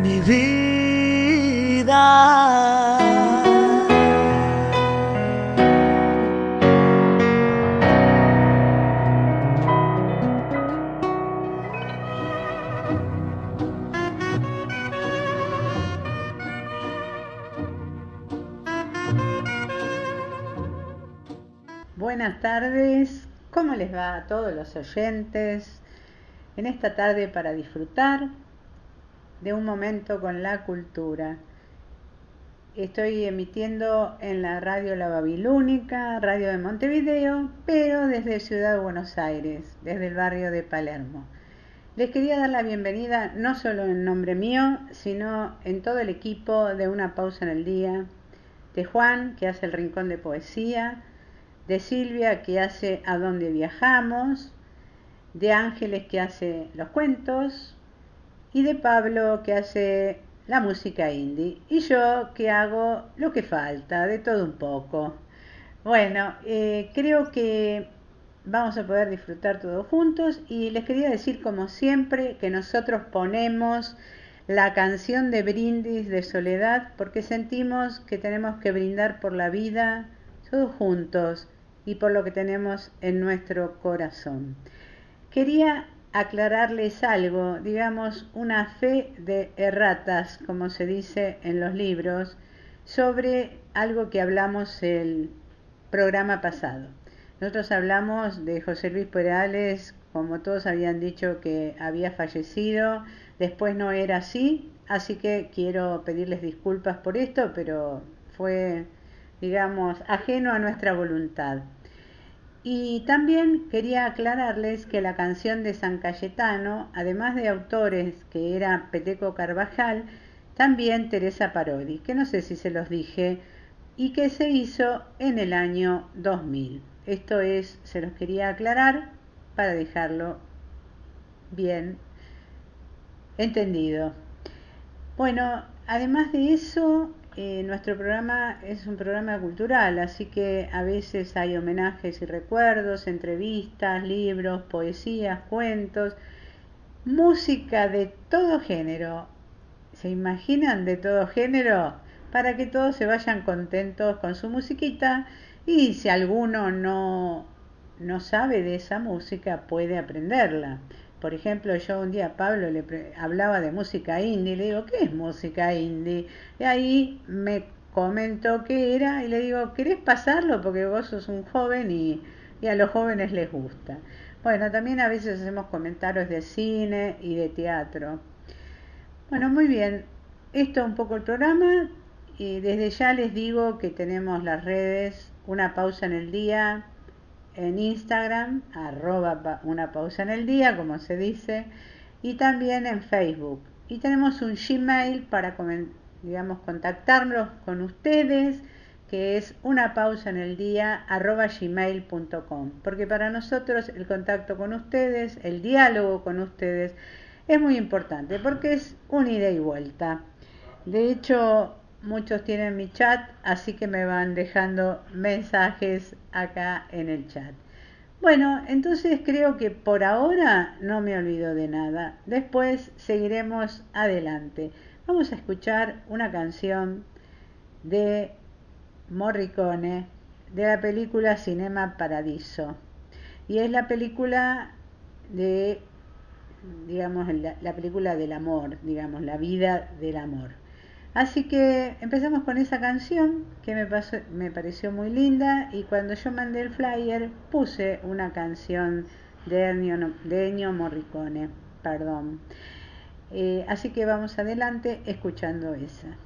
mi vida. Buenas tardes, ¿cómo les va a todos los oyentes? En esta tarde para disfrutar de un momento con la cultura. Estoy emitiendo en la radio La Babilónica, radio de Montevideo, pero desde Ciudad de Buenos Aires, desde el barrio de Palermo. Les quería dar la bienvenida no solo en nombre mío, sino en todo el equipo de Una Pausa en el Día, de Juan, que hace el Rincón de Poesía, de Silvia que hace A dónde viajamos, de Ángeles que hace los cuentos y de Pablo que hace la música indie y yo que hago lo que falta, de todo un poco. Bueno, eh, creo que vamos a poder disfrutar todos juntos y les quería decir como siempre que nosotros ponemos la canción de brindis de soledad porque sentimos que tenemos que brindar por la vida todos juntos y por lo que tenemos en nuestro corazón. Quería aclararles algo, digamos, una fe de erratas, como se dice en los libros, sobre algo que hablamos el programa pasado. Nosotros hablamos de José Luis Perales, como todos habían dicho que había fallecido, después no era así, así que quiero pedirles disculpas por esto, pero fue digamos, ajeno a nuestra voluntad. Y también quería aclararles que la canción de San Cayetano, además de autores que era Peteco Carvajal, también Teresa Parodi, que no sé si se los dije, y que se hizo en el año 2000. Esto es, se los quería aclarar para dejarlo bien entendido. Bueno, además de eso, eh, nuestro programa es un programa cultural, así que a veces hay homenajes y recuerdos, entrevistas, libros, poesías, cuentos, música de todo género. ¿Se imaginan de todo género? Para que todos se vayan contentos con su musiquita y si alguno no, no sabe de esa música puede aprenderla. Por ejemplo, yo un día a Pablo le hablaba de música indie, le digo, ¿qué es música indie? Y ahí me comentó qué era y le digo, ¿querés pasarlo? Porque vos sos un joven y, y a los jóvenes les gusta. Bueno, también a veces hacemos comentarios de cine y de teatro. Bueno, muy bien. Esto es un poco el programa y desde ya les digo que tenemos las redes, una pausa en el día, en Instagram, arroba una pausa en el día, como se dice, y también en Facebook. Y tenemos un Gmail para, digamos, contactarnos con ustedes, que es una pausa en el día, arroba gmail.com. Porque para nosotros el contacto con ustedes, el diálogo con ustedes, es muy importante, porque es un ida y vuelta. De hecho, muchos tienen mi chat, así que me van dejando mensajes acá en el chat. Bueno, entonces creo que por ahora no me olvido de nada. Después seguiremos adelante. Vamos a escuchar una canción de Morricone de la película Cinema Paradiso. Y es la película de, digamos, la, la película del amor, digamos, la vida del amor. Así que empezamos con esa canción que me, pasó, me pareció muy linda y cuando yo mandé el flyer puse una canción de Ennio, Morricone. Perdón. Eh, así que vamos adelante escuchando esa.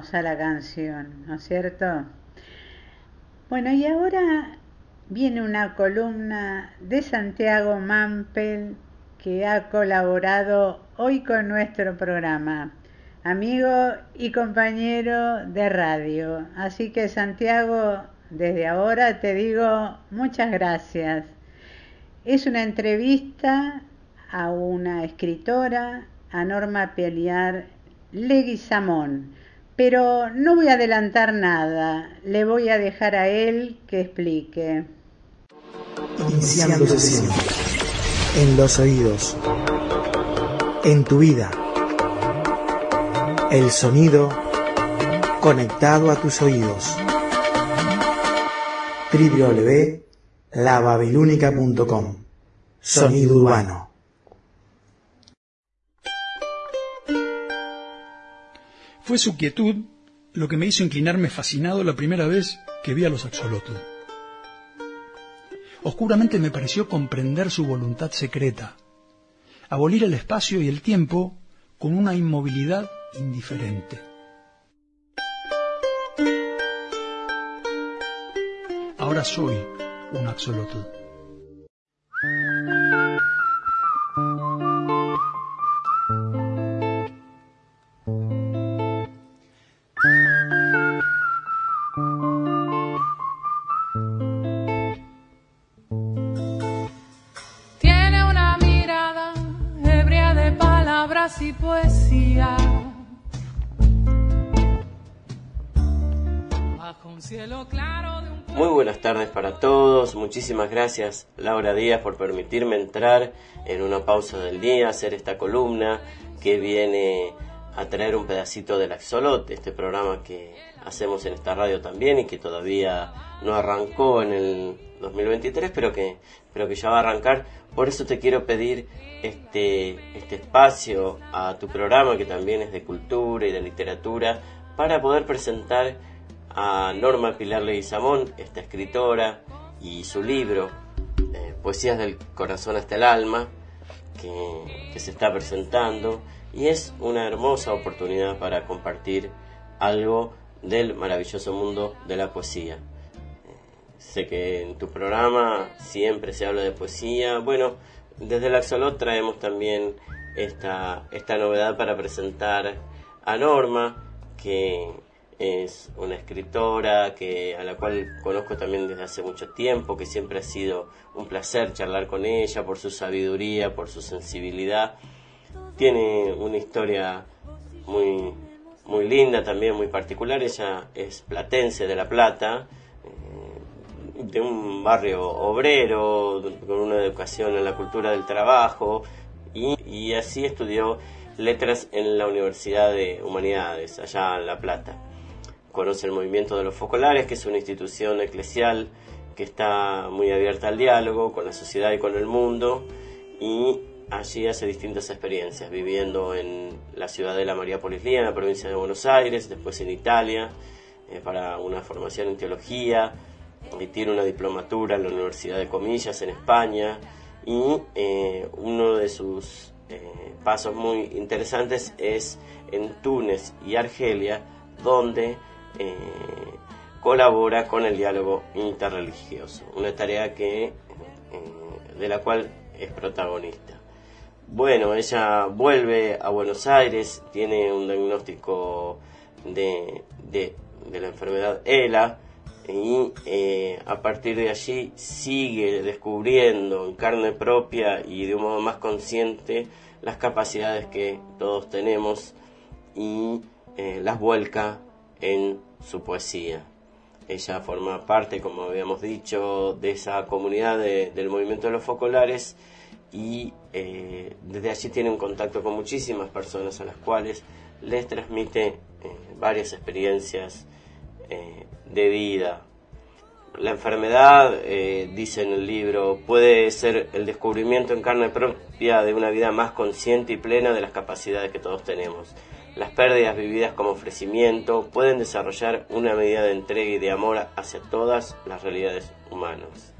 Hermosa la canción, ¿no es cierto? Bueno, y ahora viene una columna de Santiago Mampel que ha colaborado hoy con nuestro programa, amigo y compañero de radio. Así que Santiago, desde ahora te digo muchas gracias. Es una entrevista a una escritora, a Norma Peliar Leguizamón, pero no voy a adelantar nada, le voy a dejar a él que explique. Iniciando sesión. En los oídos. En tu vida. El sonido conectado a tus oídos. www.lababilúnica.com Sonido urbano. Fue su quietud lo que me hizo inclinarme fascinado la primera vez que vi a los axolotos. Oscuramente me pareció comprender su voluntad secreta, abolir el espacio y el tiempo con una inmovilidad indiferente. Ahora soy un axolotl. Muy buenas tardes para todos, muchísimas gracias Laura Díaz por permitirme entrar en una pausa del día, hacer esta columna que viene a traer un pedacito del Axolot, este programa que hacemos en esta radio también y que todavía no arrancó en el 2023, pero que, pero que ya va a arrancar. Por eso te quiero pedir este, este espacio a tu programa, que también es de cultura y de literatura, para poder presentar a Norma Pilar Leguizamón, esta escritora, y su libro, eh, Poesías del Corazón hasta el Alma, que, se está presentando, y es una hermosa oportunidad para compartir algo del maravilloso mundo de la poesía. Sé que en tu programa siempre se habla de poesía. Bueno, desde el Axolot traemos también esta, esta novedad para presentar a Norma, que es una escritora que a la cual conozco también desde hace mucho tiempo, que siempre ha sido un placer charlar con ella por su sabiduría, por su sensibilidad. Tiene una historia muy muy linda también, muy particular. Ella es platense de La Plata, eh, de un barrio obrero, con una educación en la cultura del trabajo, y, y así estudió letras en la Universidad de Humanidades, allá en La Plata. Conoce el movimiento de los focolares, que es una institución eclesial que está muy abierta al diálogo con la sociedad y con el mundo, y allí hace distintas experiencias, viviendo en la ciudad de la María Polislía, en la provincia de Buenos Aires, después en Italia, eh, para una formación en teología, y tiene una diplomatura en la Universidad de Comillas en España, y eh, uno de sus eh, pasos muy interesantes es en Túnez y Argelia, donde colabora con el diálogo interreligioso, una tarea que, de la cual es protagonista. Bueno, ella vuelve a Buenos Aires, tiene un diagnóstico de, de, la enfermedad ELA y eh, a partir de allí sigue descubriendo en carne propia y de un modo más consciente las capacidades que todos tenemos y eh, las vuelca en su poesía. Ella forma parte, como habíamos dicho, de esa comunidad del movimiento de los focolares y eh, desde allí tiene un contacto con muchísimas personas a las cuales les transmite eh, varias experiencias eh, de vida. La enfermedad, dice en el libro, puede ser el descubrimiento en carne propia de una vida más consciente y plena de las capacidades que todos tenemos. Las pérdidas vividas como ofrecimiento pueden desarrollar una medida de entrega y de amor hacia todas las realidades humanas.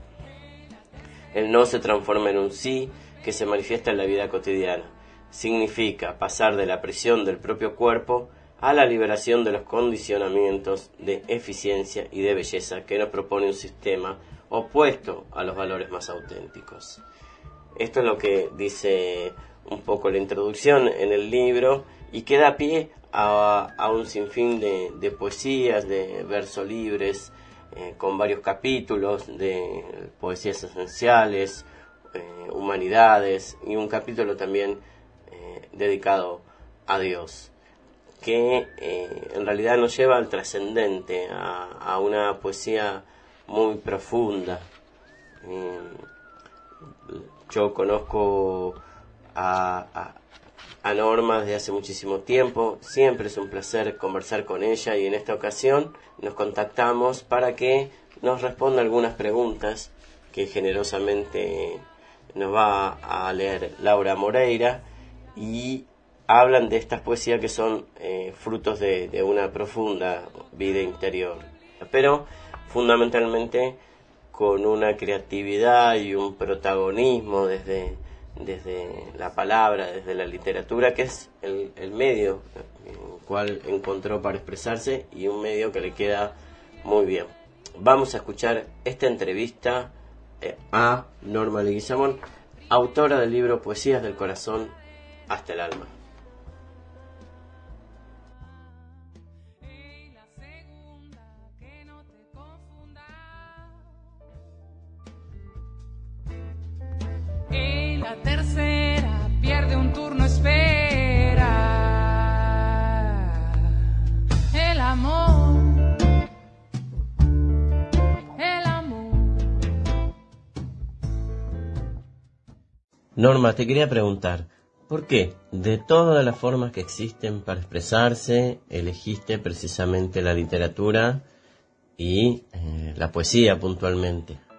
El no se transforma en un sí que se manifiesta en la vida cotidiana. Significa pasar de la prisión del propio cuerpo a la liberación de los condicionamientos de eficiencia y de belleza que nos propone un sistema opuesto a los valores más auténticos. Esto es lo que dice un poco la introducción en el libro y queda pie a, un sinfín de, poesías, de versos libres, eh, con varios capítulos de poesías esenciales, eh, humanidades y un capítulo también eh, dedicado a Dios, que en realidad nos lleva al trascendente, a, una poesía muy profunda. yo conozco a Norma desde hace muchísimo tiempo. Siempre es un placer conversar con ella y en esta ocasión nos contactamos para que nos responda algunas preguntas que generosamente nos va a leer Laura Moreira y hablan de estas poesías que son eh, frutos de, de una profunda vida interior, pero fundamentalmente con una creatividad y un protagonismo desde desde la palabra, desde la literatura, que es el, medio en el cual encontró para expresarse y un medio que le queda muy bien. Vamos a escuchar esta entrevista eh, a Norma Leguizamón, autora del libro Poesías del Corazón hasta el alma. Norma, te quería preguntar, ¿por qué de todas las formas que existen para expresarse, elegiste precisamente la literatura y eh, la poesía puntualmente?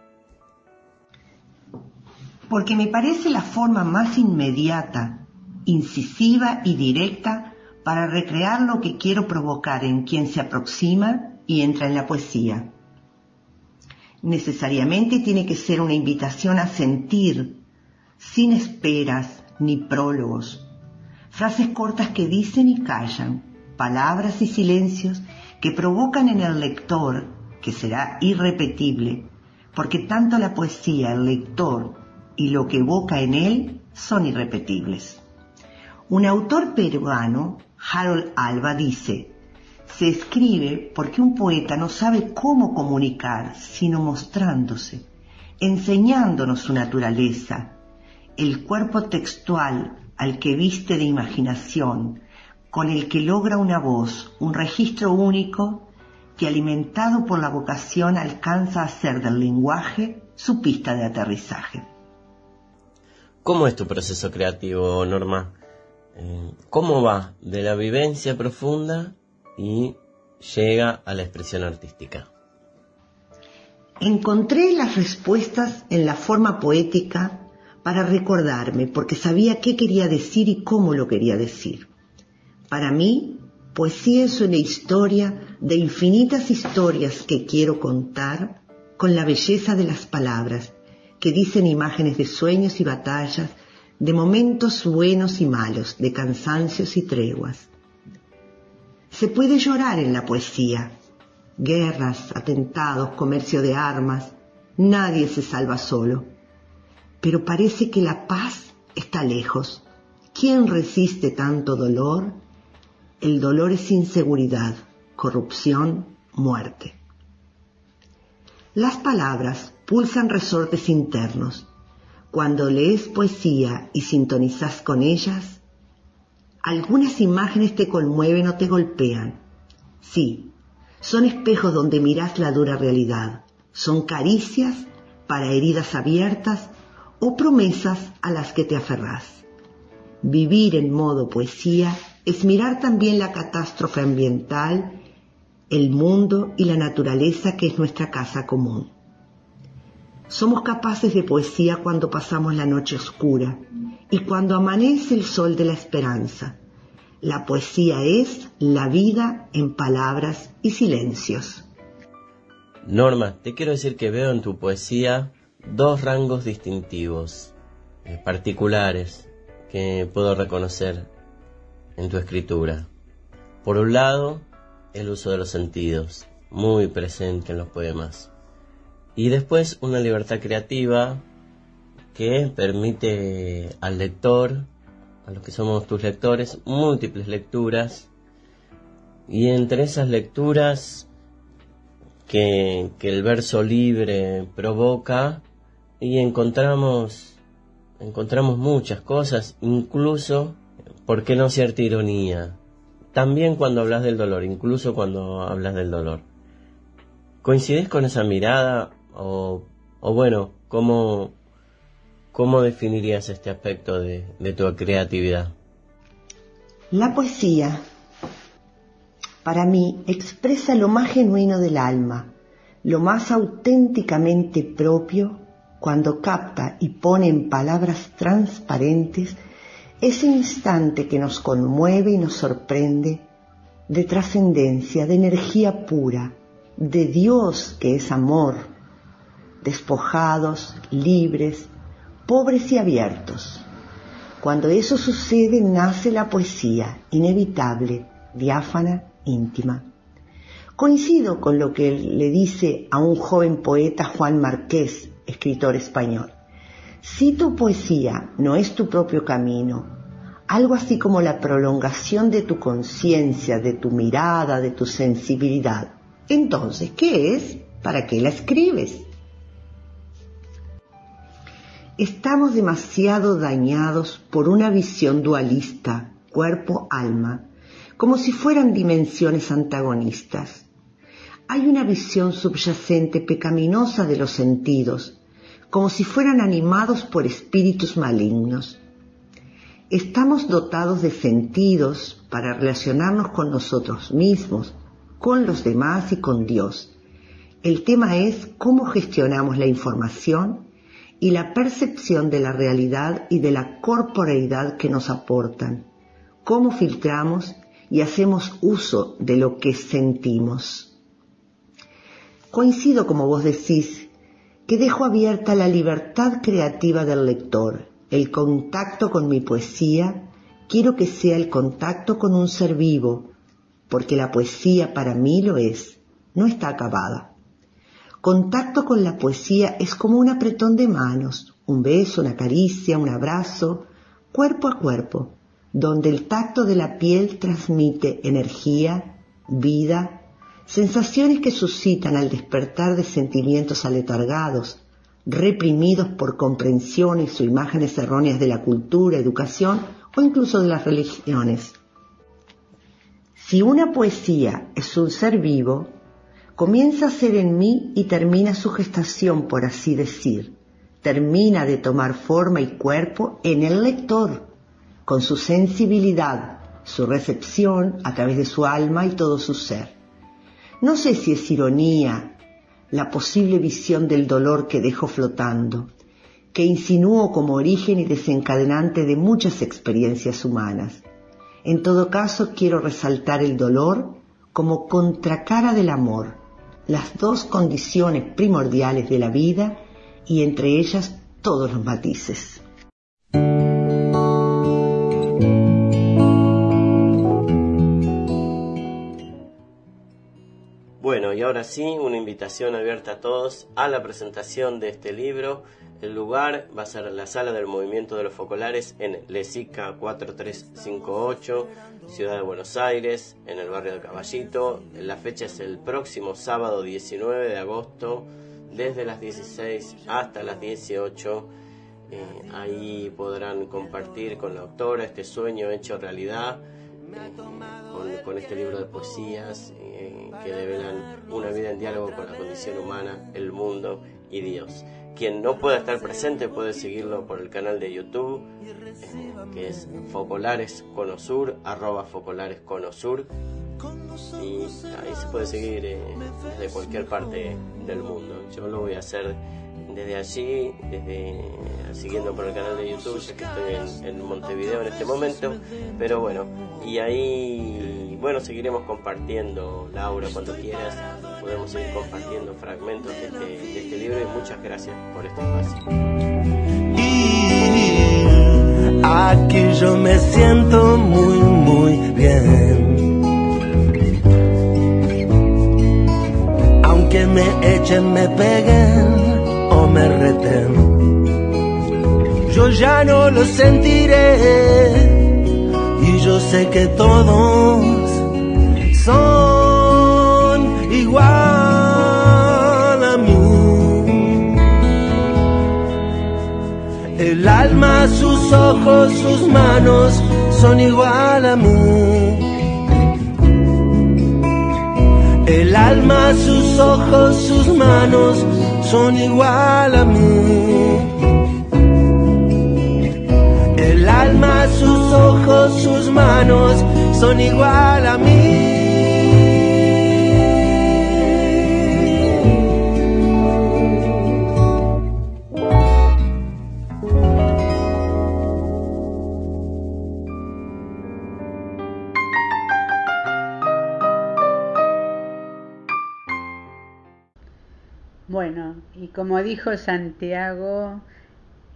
Porque me parece la forma más inmediata, incisiva y directa para recrear lo que quiero provocar en quien se aproxima y entra en la poesía. necesariamente tiene que ser una invitación a sentir, sin esperas ni prólogos. Frases cortas que dicen y callan, palabras y silencios que provocan en el lector, que será irrepetible, porque tanto la poesía, el lector y lo que evoca en él son irrepetibles. Un autor peruano, Harold Alba, dice, se escribe porque un poeta no sabe cómo comunicar, sino mostrándose, enseñándonos su naturaleza, el cuerpo textual al que viste de imaginación, con el que logra una voz, un registro único que alimentado por la vocación alcanza a hacer del lenguaje su pista de aterrizaje. ¿Cómo es tu proceso creativo, Norma? Eh, ¿Cómo va de la vivencia profunda y llega a la expresión artística? Encontré las respuestas en la forma poética para recordarme, porque sabía qué quería decir y cómo lo quería decir. Para mí, poesía es una historia de infinitas historias que quiero contar con la belleza de las palabras, que dicen imágenes de sueños y batallas, de momentos buenos y malos, de cansancios y treguas. Se puede llorar en la poesía. Guerras, atentados, comercio de armas. Nadie se salva solo pero parece que la paz está lejos. ¿Quién resiste tanto dolor? El dolor es inseguridad, corrupción, muerte. Las palabras pulsan resortes internos. Cuando lees poesía y sintonizas con ellas, algunas imágenes te conmueven o te golpean. Sí, son espejos donde miras la dura realidad. Son caricias para heridas abiertas o promesas a las que te aferrás. Vivir en modo poesía es mirar también la catástrofe ambiental, el mundo y la naturaleza que es nuestra casa común. Somos capaces de poesía cuando pasamos la noche oscura y cuando amanece el sol de la esperanza. La poesía es la vida en palabras y silencios. Norma, te quiero decir que veo en tu poesía dos rangos distintivos, eh, particulares, que puedo reconocer en tu escritura. Por un lado, el uso de los sentidos, muy presente en los poemas. Y después una libertad creativa que permite al lector, a los que somos tus lectores, múltiples lecturas. Y entre esas lecturas que, que el verso libre provoca, y encontramos encontramos muchas cosas, incluso, ¿por qué no cierta ironía? También cuando hablas del dolor, incluso cuando hablas del dolor. ¿Coincides con esa mirada? O, o bueno, ¿cómo, ¿cómo definirías este aspecto de, de tu creatividad? La poesía, para mí, expresa lo más genuino del alma, lo más auténticamente propio cuando capta y pone en palabras transparentes ese instante que nos conmueve y nos sorprende, de trascendencia, de energía pura, de Dios que es amor, despojados, libres, pobres y abiertos. Cuando eso sucede nace la poesía, inevitable, diáfana, íntima. Coincido con lo que le dice a un joven poeta Juan Marqués escritor español. Si tu poesía no es tu propio camino, algo así como la prolongación de tu conciencia, de tu mirada, de tu sensibilidad, entonces, ¿qué es? ¿Para qué la escribes? Estamos demasiado dañados por una visión dualista, cuerpo-alma, como si fueran dimensiones antagonistas. Hay una visión subyacente pecaminosa de los sentidos, como si fueran animados por espíritus malignos. Estamos dotados de sentidos para relacionarnos con nosotros mismos, con los demás y con Dios. El tema es cómo gestionamos la información y la percepción de la realidad y de la corporeidad que nos aportan, cómo filtramos y hacemos uso de lo que sentimos. Coincido, como vos decís, que dejo abierta la libertad creativa del lector. El contacto con mi poesía quiero que sea el contacto con un ser vivo, porque la poesía para mí lo es, no está acabada. Contacto con la poesía es como un apretón de manos, un beso, una caricia, un abrazo, cuerpo a cuerpo, donde el tacto de la piel transmite energía, vida, sensaciones que suscitan al despertar de sentimientos aletargados, reprimidos por comprensiones o imágenes erróneas de la cultura, educación o incluso de las religiones. Si una poesía es un ser vivo, comienza a ser en mí y termina su gestación, por así decir. Termina de tomar forma y cuerpo en el lector, con su sensibilidad, su recepción a través de su alma y todo su ser. No sé si es ironía la posible visión del dolor que dejo flotando, que insinúo como origen y desencadenante de muchas experiencias humanas. En todo caso, quiero resaltar el dolor como contracara del amor, las dos condiciones primordiales de la vida y entre ellas todos los matices. Y ahora sí, una invitación abierta a todos a la presentación de este libro. El lugar va a ser la sala del movimiento de los focolares en Lesica 4358, Ciudad de Buenos Aires, en el barrio de Caballito. La fecha es el próximo sábado 19 de agosto, desde las 16 hasta las 18. Eh, ahí podrán compartir con la autora este sueño hecho realidad con, este libro de poesías eh, que develan una vida en diálogo con la condición humana, el mundo y Dios. Quien no pueda estar presente puede seguirlo por el canal de YouTube, eh, que es Focolares Conosur, arroba Focolares Conosur, y ahí se puede seguir eh, de cualquier parte del mundo. Yo lo voy a hacer desde allí, desde siguiendo por el canal de YouTube, ya que estoy en, Montevideo en este momento, pero bueno, y ahí, bueno, seguiremos compartiendo, Laura, cuando quieras, podemos seguir compartiendo fragmentos de este, de este libro y muchas gracias por este espacio. Y aquí yo me siento muy, muy bien. Aunque me echen, me peguen me reten. Yo ya no lo sentiré y yo sé que todos son igual a mí. El alma, sus ojos, sus manos son igual a mí. El alma, sus ojos, sus manos son igual a mí. El alma, sus ojos, sus manos son igual a mí. Como dijo Santiago,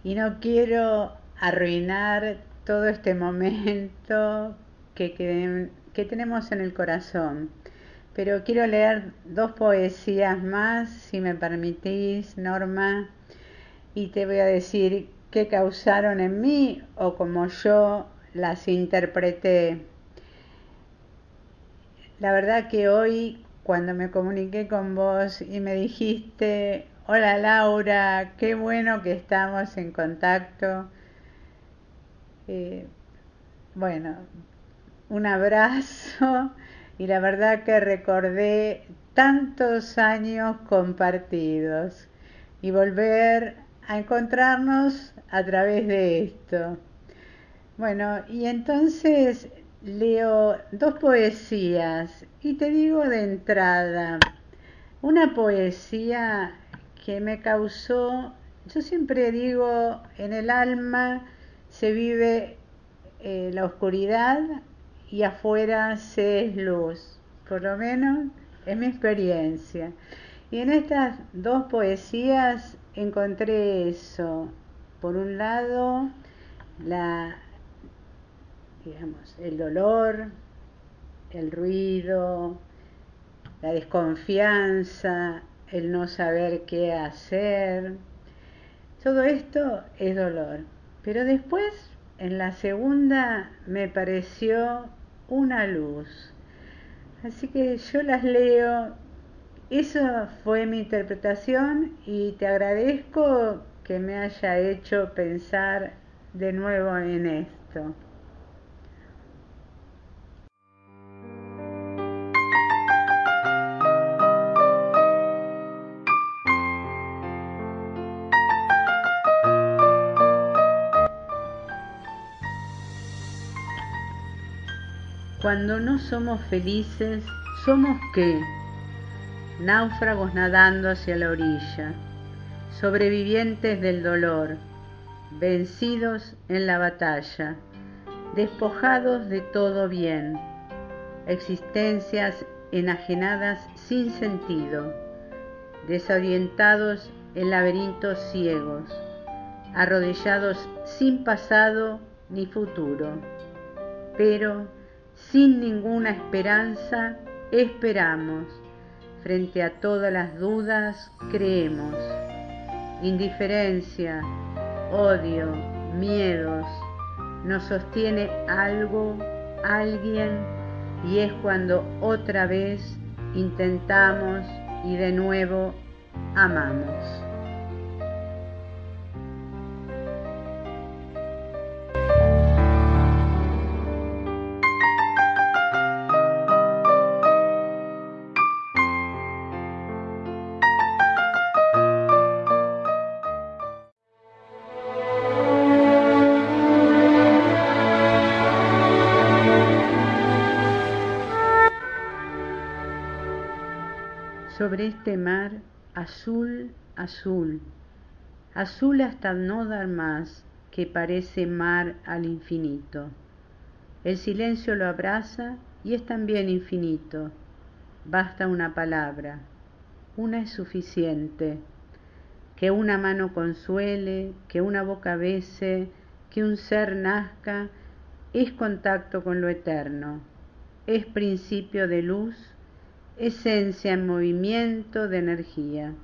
y no quiero arruinar todo este momento que, que, tenemos en el corazón, pero quiero leer dos poesías más, si me permitís, Norma, y te voy a decir qué causaron en mí o como yo las interpreté. La verdad que hoy, cuando me comuniqué con vos y me dijiste, Hola Laura, qué bueno que estamos en contacto. Eh, bueno, un abrazo y la verdad que recordé tantos años compartidos y volver a encontrarnos a través de esto. Bueno, y entonces leo dos poesías y te digo de entrada, una poesía que me causó, yo siempre digo, en el alma se vive eh, la oscuridad y afuera se es luz, por lo menos es mi experiencia. Y en estas dos poesías encontré eso. Por un lado, la, digamos, el dolor, el ruido, la desconfianza, el no saber qué hacer. Todo esto es dolor. Pero después, en la segunda, me pareció una luz. Así que yo las leo. Esa fue mi interpretación y te agradezco que me haya hecho pensar de nuevo en esto. Cuando no somos felices, ¿somos qué? Náufragos nadando hacia la orilla, sobrevivientes del dolor, vencidos en la batalla, despojados de todo bien, existencias enajenadas sin sentido, desorientados en laberintos ciegos, arrodillados sin pasado ni futuro, pero sin ninguna esperanza, esperamos. Frente a todas las dudas, creemos. Indiferencia, odio, miedos, nos sostiene algo, alguien, y es cuando otra vez intentamos y de nuevo amamos. Azul, azul, azul hasta no dar más, que parece mar al infinito. El silencio lo abraza y es también infinito. Basta una palabra, una es suficiente. Que una mano consuele, que una boca bese, que un ser nazca, es contacto con lo eterno, es principio de luz esencia en movimiento de energía,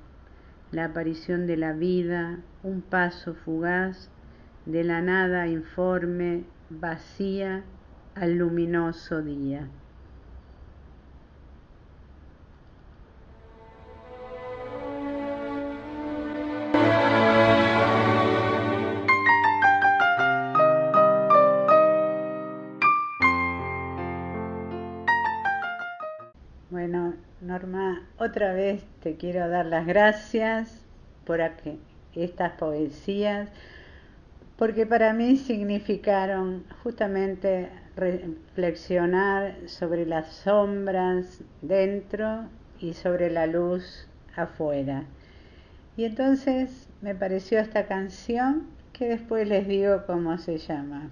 la aparición de la vida, un paso fugaz de la nada informe, vacía al luminoso día. Otra vez te quiero dar las gracias por estas poesías, porque para mí significaron justamente reflexionar sobre las sombras dentro y sobre la luz afuera. Y entonces me pareció esta canción que después les digo cómo se llama.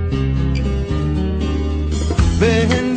Bendito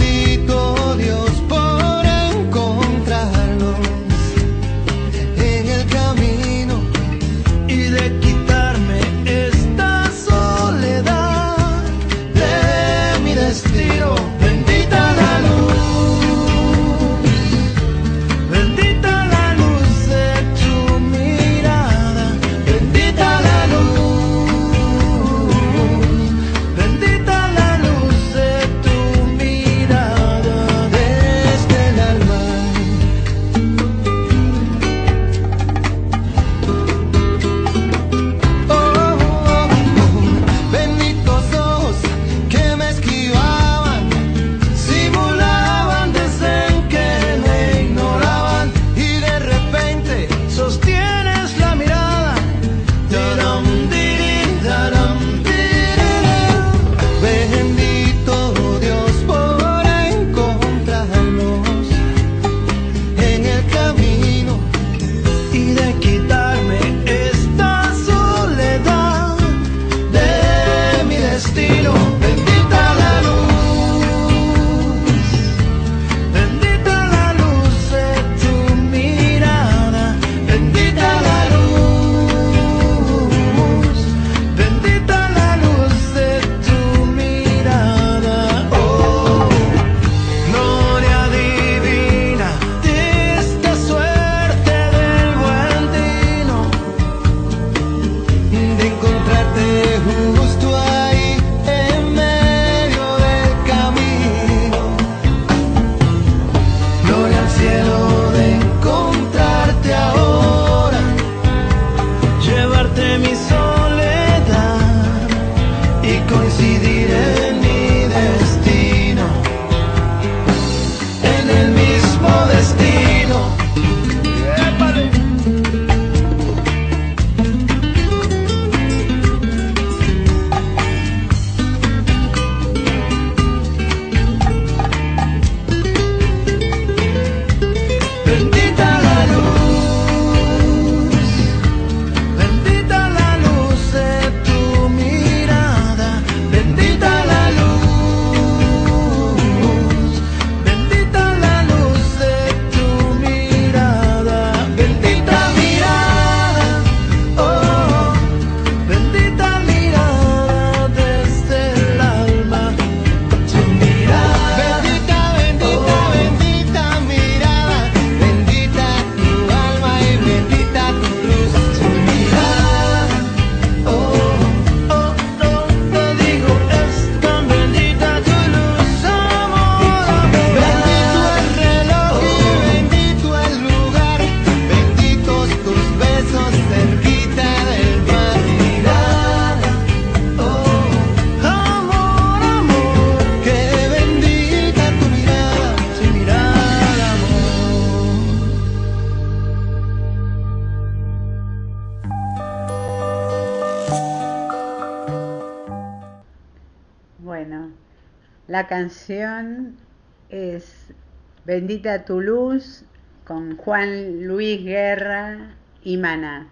Bendita tu luz con Juan Luis Guerra y Maná.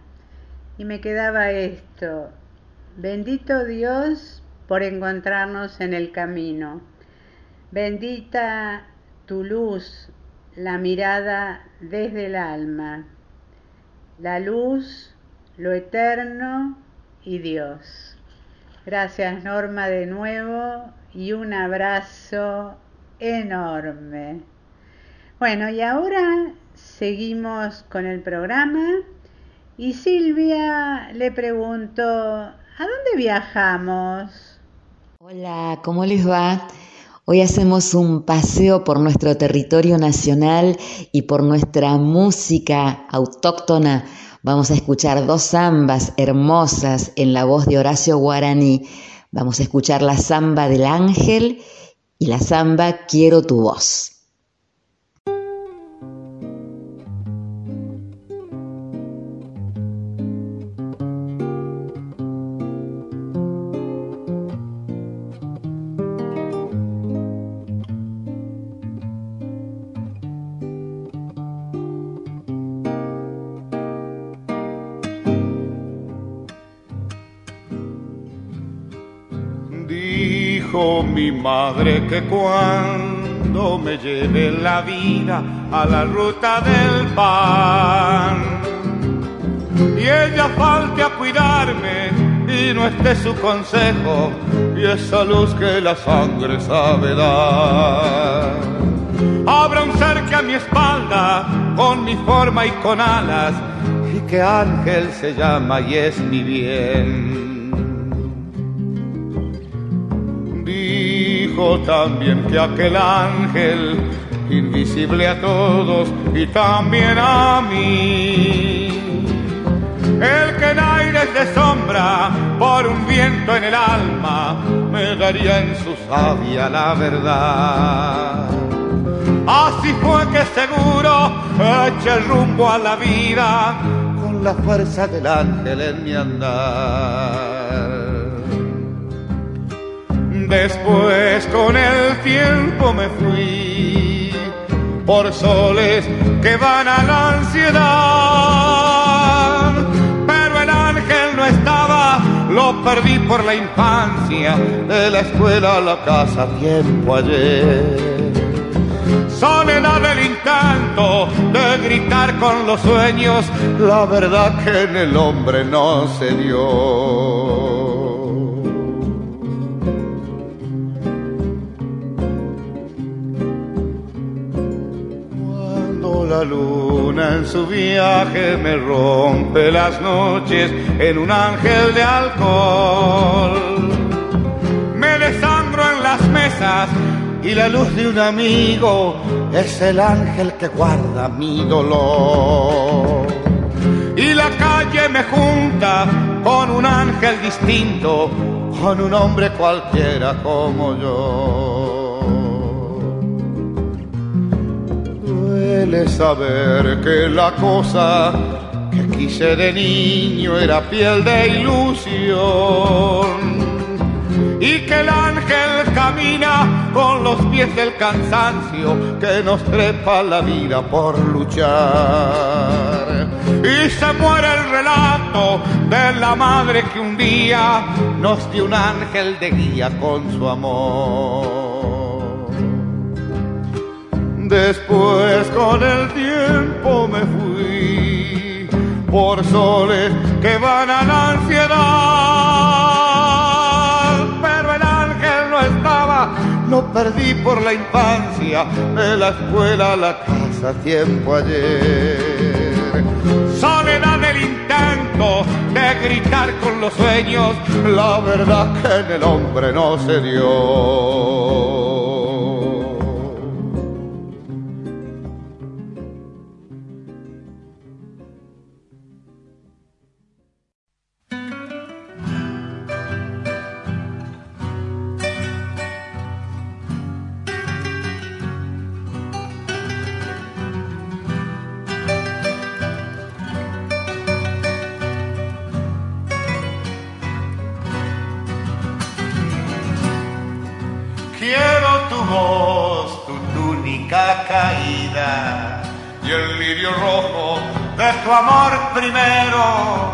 Y me quedaba esto, bendito Dios por encontrarnos en el camino. Bendita tu luz, la mirada desde el alma. La luz, lo eterno y Dios. Gracias Norma de nuevo y un abrazo enorme. Bueno, y ahora seguimos con el programa y Silvia le preguntó, ¿a dónde viajamos? Hola, ¿cómo les va? Hoy hacemos un paseo por nuestro territorio nacional y por nuestra música autóctona. Vamos a escuchar dos zambas hermosas en la voz de Horacio Guaraní. Vamos a escuchar la zamba del ángel y la zamba Quiero tu voz. Madre que cuando me lleve la vida a la ruta del pan y ella falte a cuidarme y no esté su consejo y esa luz que la sangre sabe dar. Habrá un que a mi espalda con mi forma y con alas y que ángel se llama y es mi bien también que aquel ángel, invisible a todos y también a mí. El que en aires de sombra, por un viento en el alma, me daría en su sabia la verdad. Así fue que seguro eché rumbo a la vida con la fuerza del ángel en mi andar. Después con el tiempo me fui por soles que van a la ansiedad. Pero el ángel no estaba, lo perdí por la infancia, de la escuela a la casa, tiempo ayer. Soledad del encanto de gritar con los sueños, la verdad que en el hombre no se dio. La luna en su viaje me rompe las noches en un ángel de alcohol. Me desangro en las mesas y la luz de un amigo es el ángel que guarda mi dolor. Y la calle me junta con un ángel distinto, con un hombre cualquiera como yo. Duele saber que la cosa que quise de niño era piel de ilusión y que el ángel camina con los pies del cansancio que nos trepa la vida por luchar. Y se muere el relato de la madre que un día nos dio un ángel de guía con su amor. Después con el tiempo me fui por soles que van a la ansiedad. Pero el ángel no estaba, lo perdí por la infancia, de la escuela a la casa tiempo ayer. Soledad del intento de gritar con los sueños, la verdad que en el hombre no se dio. Amor primero.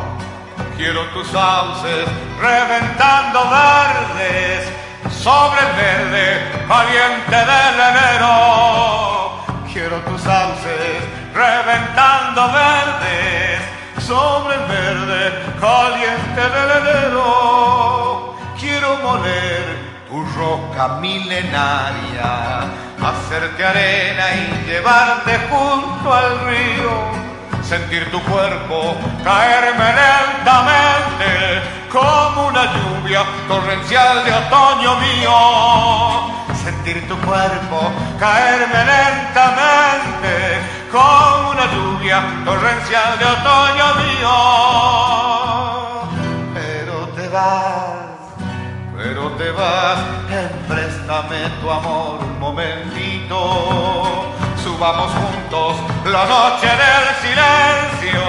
Quiero tus sauces reventando verdes sobre el verde caliente del enero. Quiero tus sauces reventando verdes sobre el verde caliente del enero. Quiero moler tu roca milenaria, hacerte arena y llevarte junto al río. Sentir tu cuerpo caerme lentamente como una lluvia torrencial de otoño mío. Sentir tu cuerpo caerme lentamente como una lluvia torrencial de otoño mío. Pero te vas pero te vas, préstame tu amor un momentito. Subamos juntos la noche del silencio,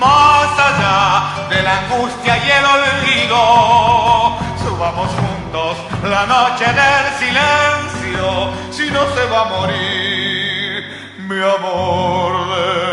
más allá de la angustia y el olvido. Subamos juntos la noche del silencio, si no se va a morir mi amor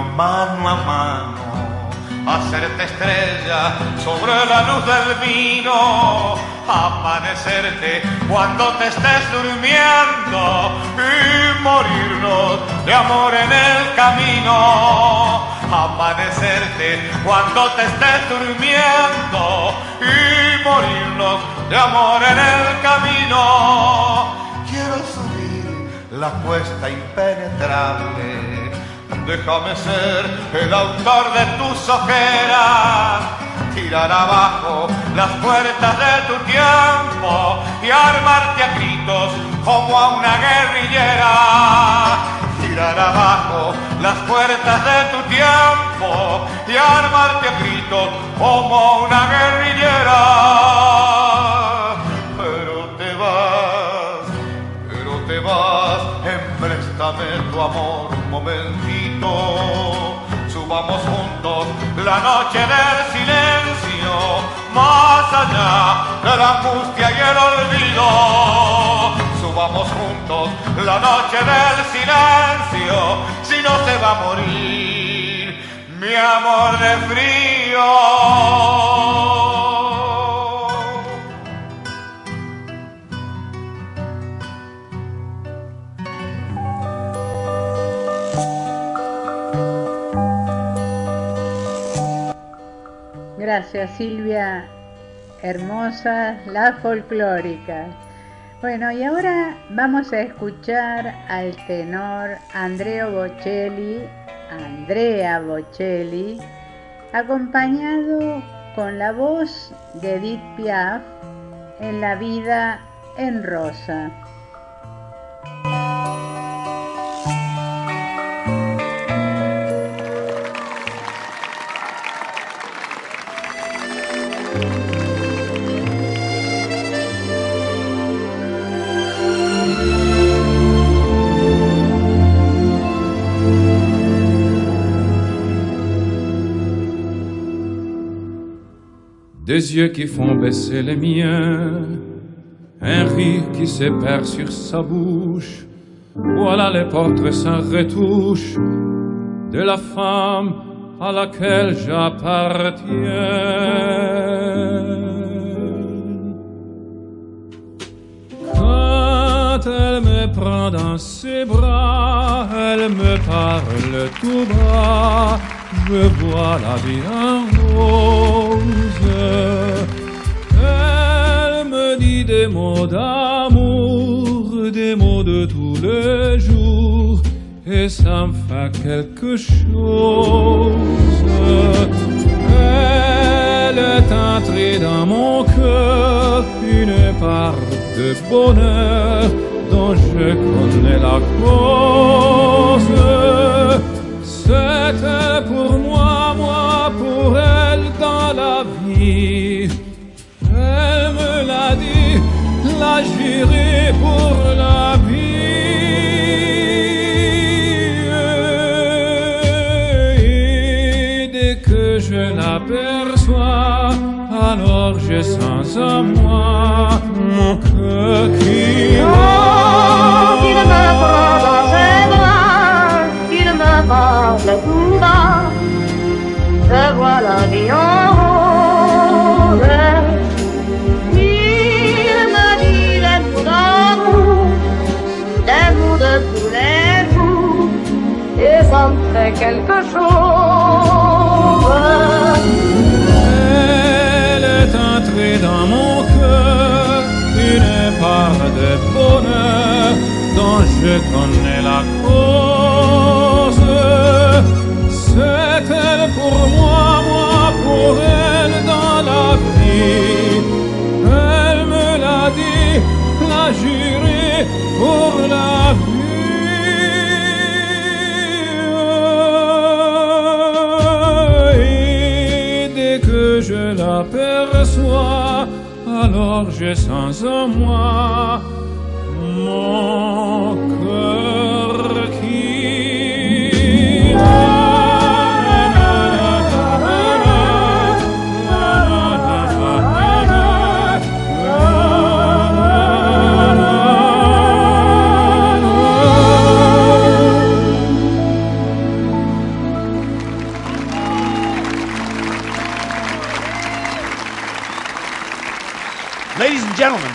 mano a mano, hacerte estrella sobre la luz del vino, amanecerte cuando te estés durmiendo y morirnos de amor en el camino. Amanecerte cuando te estés durmiendo y morirnos de amor en el camino. Quiero subir la cuesta impenetrable. Déjame ser el autor de tus ojeras, tirar abajo las puertas de tu tiempo y armarte a gritos como a una guerrillera. Tirar abajo las puertas de tu tiempo y armarte a gritos como a una guerrillera. Pero te vas pero te vas, empréstame tu amor un momentito. Subamos juntos la noche del silencio, más allá de la angustia y el olvido. Subamos juntos la noche del silencio, si no se va a morir mi amor de frío. Gracias Silvia, hermosa, la folclórica. Bueno, y ahora vamos a escuchar al tenor Andrea Bocelli, Andrea Bocelli, acompañado con la voz de Edith Piaf en La vida en rosa. Des yeux qui font baisser les miens, un rire qui se perd sur sa bouche. Voilà les portraits sans retouche de la femme à laquelle j'appartiens. Quand elle me prend dans ses bras, elle me parle tout bas, je vois la vie en rose. Elle me dit des mots d'amour, des mots de tous les jours, et ça me fait quelque chose. Elle est entrée dans mon cœur, une part de bonheur dont je connais la cause. C'était pour moi, moi pour elle dans vie. Elle me l'a dit, la j'irai pour la vie. Et dès que je l'aperçois, alors je sens en moi mon cœur qui bat. Tout bas. Je vois la vie en rose. Il me dit les mots d'amour, les mots de tous les jours. Et ça me fait quelque chose. Elle est entrée dans mon cœur, une part de bonheur dont je connais la cause. Alors je sens en moi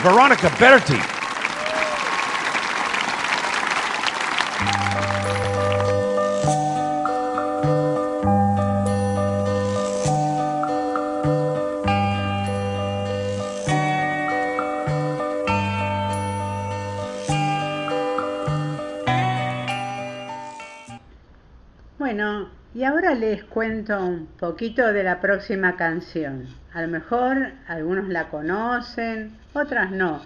Veronica Berti. Ahora les cuento un poquito de la próxima canción. A lo mejor algunos la conocen, otras no,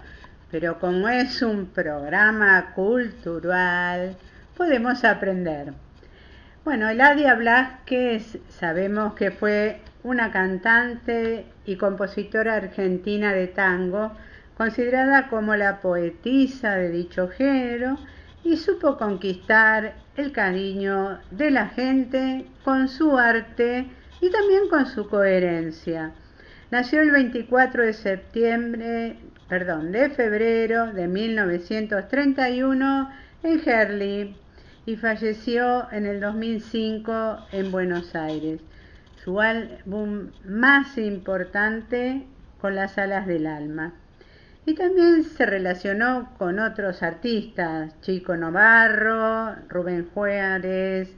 pero como es un programa cultural, podemos aprender. Bueno, Eladia Blasquez sabemos que fue una cantante y compositora argentina de tango, considerada como la poetisa de dicho género, y supo conquistar el cariño de la gente con su arte y también con su coherencia. Nació el 24 de septiembre, perdón, de febrero de 1931 en Herli y falleció en el 2005 en Buenos Aires. Su álbum más importante con las alas del alma. Y también se relacionó con otros artistas, Chico Novarro, Rubén Juárez,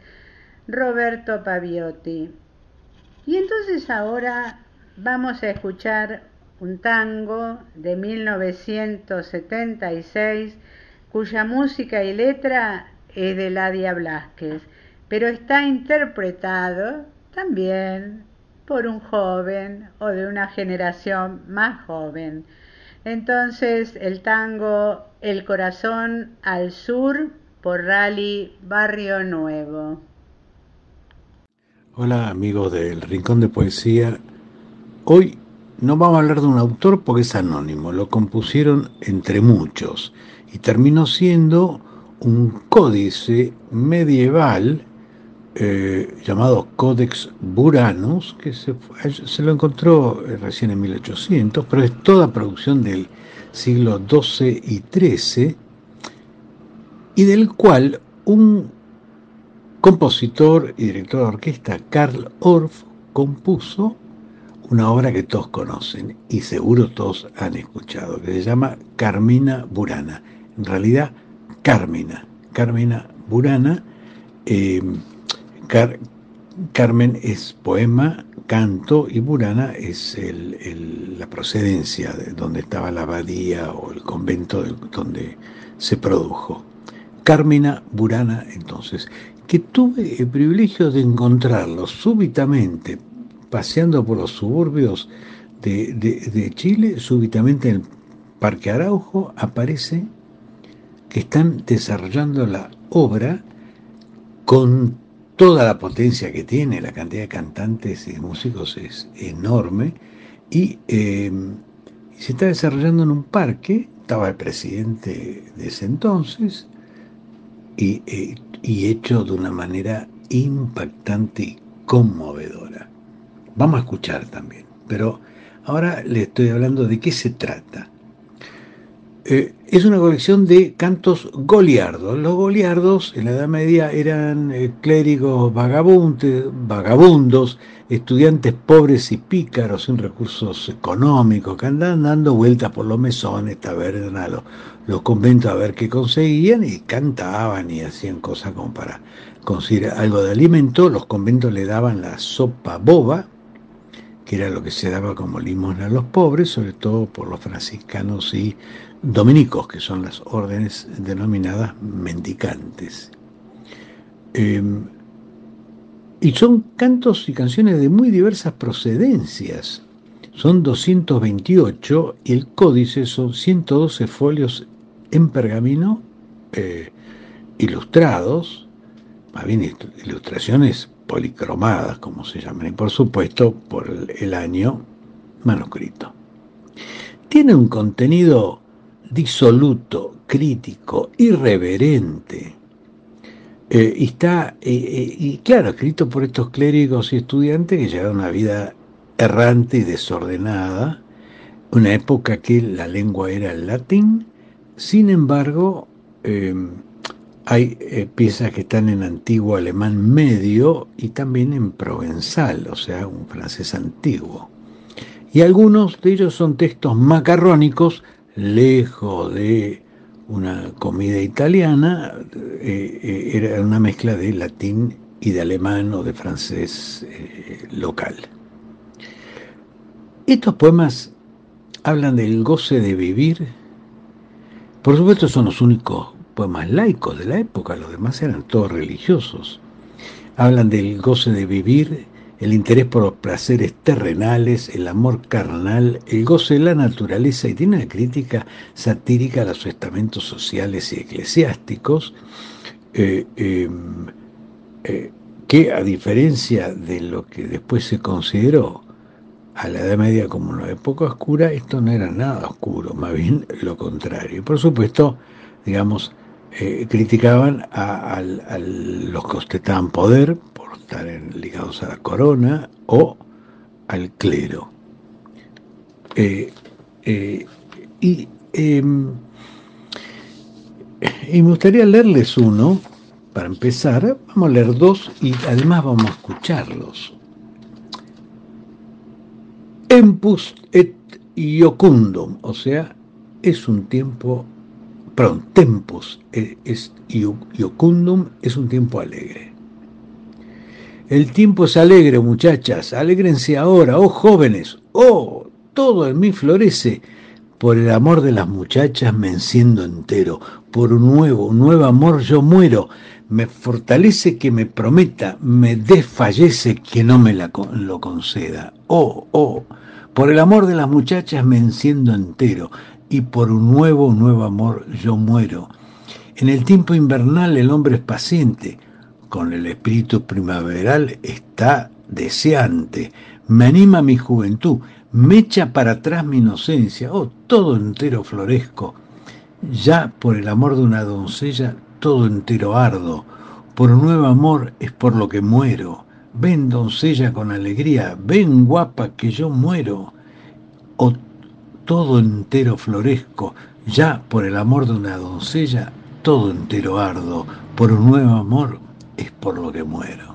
Roberto Paviotti. Y entonces ahora vamos a escuchar un tango de 1976 cuya música y letra es de Ladia Blasquez, pero está interpretado también por un joven o de una generación más joven. Entonces el tango El corazón al sur por Rally Barrio Nuevo. Hola amigos del Rincón de Poesía. Hoy no vamos a hablar de un autor porque es anónimo, lo compusieron entre muchos y terminó siendo un códice medieval eh, llamado Codex Buranus, que se, se, lo encontró recién en 1800, pero es toda producción del siglo XII y XIII, y del cual un compositor y director de orquesta, Karl Orff, compuso una obra que todos conocen y seguro todos han escuchado, que se llama Carmina Burana. En realidad, Carmina, Carmina Burana. Eh, Car Carmen es poema, canto y Burana es la procedencia de donde estaba la abadía o el convento de, donde se produjo. Carmina Burana, entonces, que tuve el privilegio de encontrarlo súbitamente, paseando por los suburbios de, de Chile, súbitamente en el Parque Araujo aparece que están desarrollando la obra con toda la potencia que tiene, la cantidad de cantantes y músicos es enorme, y se está desarrollando en un parque, estaba el presidente de ese entonces, y, y hecho de una manera impactante y conmovedora. Vamos a escuchar también, pero ahora le estoy hablando de qué se trata. Eh, es una colección de cantos goliardos. Los goliardos en la Edad Media eran eh, clérigos vagabundos, estudiantes pobres y pícaros sin recursos económicos, que andaban dando vueltas por los mesones, tabernas, los, los conventos a ver qué conseguían y cantaban y hacían cosas como para conseguir algo de alimento. Los conventos le daban la sopa boba, que era lo que se daba como limosna a los pobres, sobre todo por los franciscanos y dominicos, que son las órdenes denominadas mendicantes. Em, y son cantos y canciones de muy diversas procedencias. Son 228 y el códice son 112 folios en pergamino eh, ilustrados, más bien ilustraciones policromadas, como se llaman, y por supuesto por el, año manuscrito. Tiene un contenido disoluto, crítico, irreverente. Eh, y está, eh, eh, y claro, escrito por estos clérigos y estudiantes que llevaron una vida errante y desordenada, una época que la lengua era el latín, sin embargo, hay eh, piezas que están en antiguo alemán medio y también en provenzal, o sea, un francés antiguo. Y algunos de ellos son textos macarrónicos, lejos de una comida italiana, eh, eh, era una mezcla de latín y de alemán o de francés local. Estos poemas hablan del goce de vivir. Por supuesto son los únicos poemas laicos de la época, los demás eran todos religiosos. Hablan del goce de vivir, el interés por los placeres terrenales, el amor carnal, el goce de la naturaleza y tiene una crítica satírica a los estamentos sociales y eclesiásticos, eh, em, eh, que a diferencia de lo que después se consideró a la Edad Media como una época oscura, esto no era nada oscuro, más bien lo contrario. Por supuesto, digamos, eh, criticaban a, los que ostentaban poder por estar ligados a la corona o al clero. Eh, eh, y, em, y me gustaría leerles uno, para empezar, vamos a leer dos y además vamos a escucharlos. Empus et iocundum, o sea, es un tiempo perdón, tempus e, es, iocundum es un tiempo alegre. El tiempo es alegre, muchachas, alégrense ahora, oh jóvenes, oh, todo en mí florece. Por el amor de las muchachas me enciendo entero, por un nuevo, un nuevo amor yo muero, me fortalece que me prometa, me desfallece que no me lo conceda. Oh, oh, por el amor de las muchachas me enciendo entero, y por un nuevo, nuevo amor yo muero. En el tiempo invernal el hombre es paciente, con el espíritu primaveral está deseante, me anima mi juventud, me echa para atrás mi inocencia, oh, todo entero florezco, ya por el amor de una doncella todo entero ardo, por un nuevo amor es por lo que muero, ven doncella con alegría, ven guapa que yo muero, oh, todo entero florezco, ya por el amor de una doncella, todo entero ardo, por un nuevo amor es por lo que muero.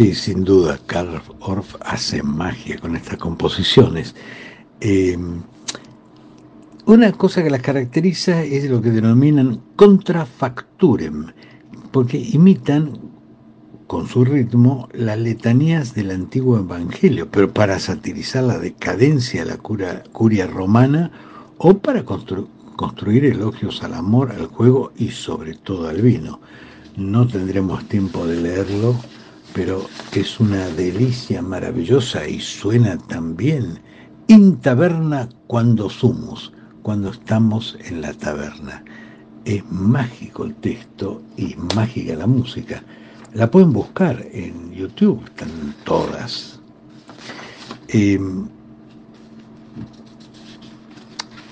Sí, sin duda, Karl Orff hace magia con estas composiciones. Eh, una cosa que las caracteriza es lo que denominan contrafacturem, porque imitan con su ritmo las letanías del antiguo evangelio, pero para satirizar la decadencia de la curia romana o para construir elogios al amor, al juego y sobre todo al vino. No tendremos tiempo de leerlo, pero es una delicia maravillosa y suena también in taberna cuando sumos cuando estamos en la taberna. Es mágico el texto y mágica la música. La pueden buscar en YouTube, están todas. Em,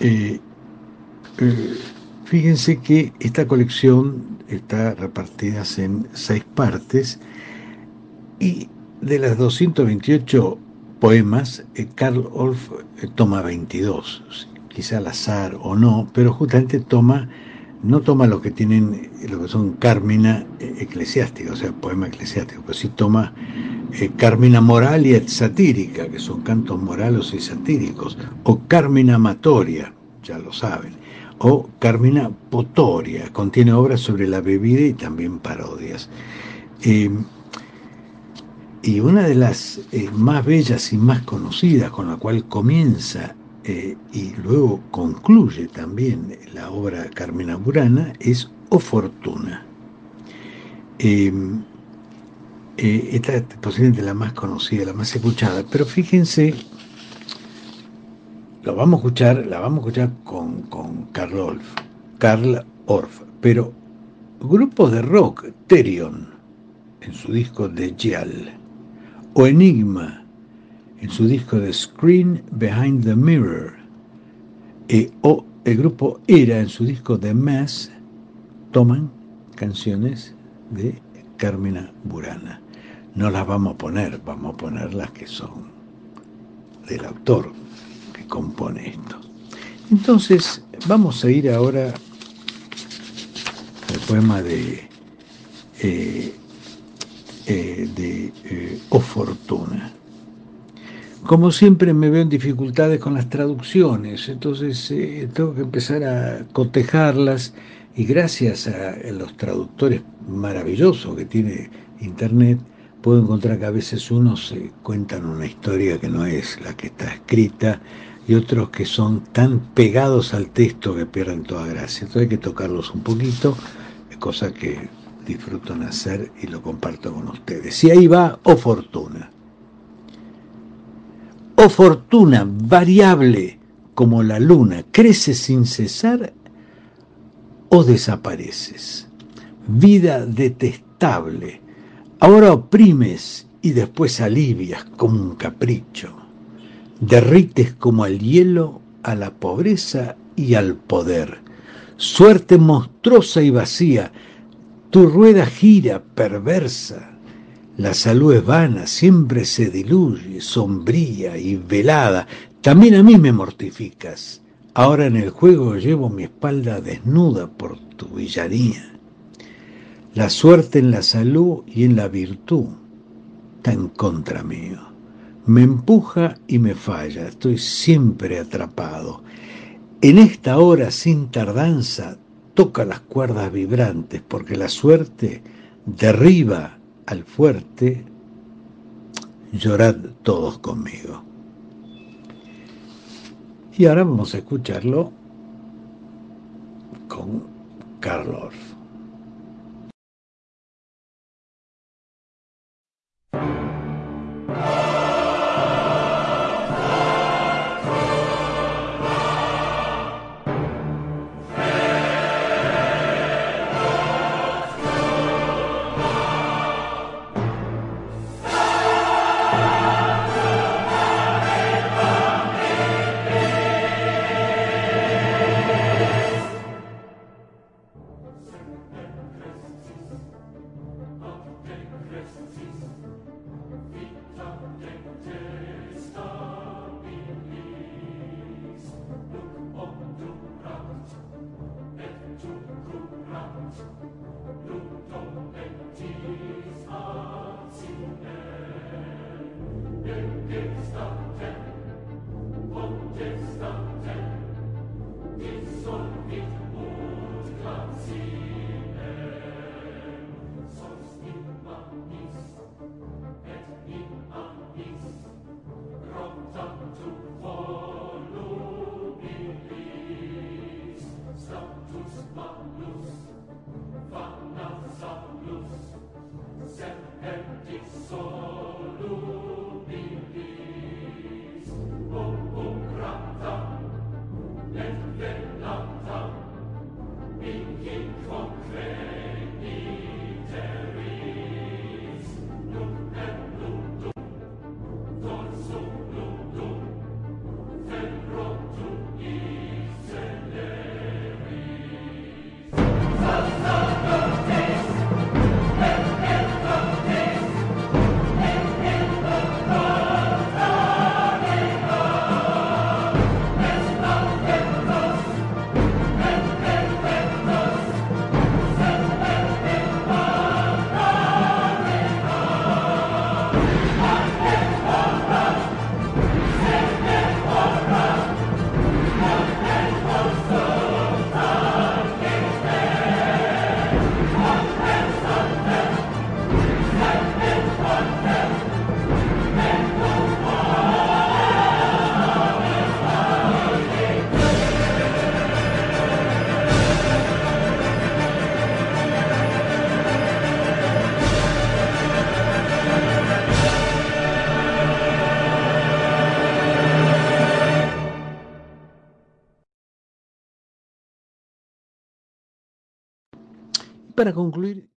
eh, eh, fíjense que esta colección está repartida en seis partes y de las 228 poemas, eh, Karl Orff toma 22 quizá al azar o no, pero justamente toma, no toma lo que tienen, lo que son Carmina eh, eclesiástica, o sea, poema eclesiástico, pero sí toma eh, Carmina moral y satírica, que son cantos morales y satíricos, o Carmina amatoria, ya lo saben, o Carmina potoria, contiene obras sobre la bebida y también parodias. Eh, y una de las más bellas y más conocidas, con la cual comienza eh, y luego concluye también la obra Carmena Burana, es O Fortuna. Em, eh, esta es posiblemente la más conocida, la más escuchada, pero fíjense, lo vamos a escuchar, la vamos a escuchar con, con Karl Orff, Karl Orff, pero grupos de rock, Terion, en su disco de Gial, o Enigma, en su disco de Screen Behind the Mirror, e, o el grupo Era en su disco de Mass, toman canciones de Carmena Burana. No las vamos a poner, vamos a poner las que son del autor que compone esto. Entonces, vamos a ir ahora al poema de, eh, eh, de eh, O Fortuna. Como siempre me veo en dificultades con las traducciones, entonces eh, tengo que empezar a cotejarlas y gracias a, los traductores maravillosos que tiene Internet, puedo encontrar que a veces unos se cuentan una historia que no es la que está escrita y otros que son tan pegados al texto que pierden toda gracia. Entonces hay que tocarlos un poquito, cosa que disfruto en hacer y lo comparto con ustedes. Y ahí va, o fortuna o fortuna variable como la luna, crece sin cesar o desapareces. Vida detestable, ahora oprimes y después alivias como un capricho. Derrites como el hielo a la pobreza y al poder. Suerte monstruosa y vacía, tu rueda gira perversa la salud es vana, siempre se diluye, sombría y velada. También a mí me mortificas. Ahora en el juego llevo mi espalda desnuda por tu villanía. La suerte en la salud y en la virtud está en contra mío. Me empuja y me falla, estoy siempre atrapado. En esta hora sin tardanza toca las cuerdas vibrantes porque la suerte derriba al fuerte, llorad todos conmigo. Y ahora vamos a escucharlo con Carlos. Para concluir...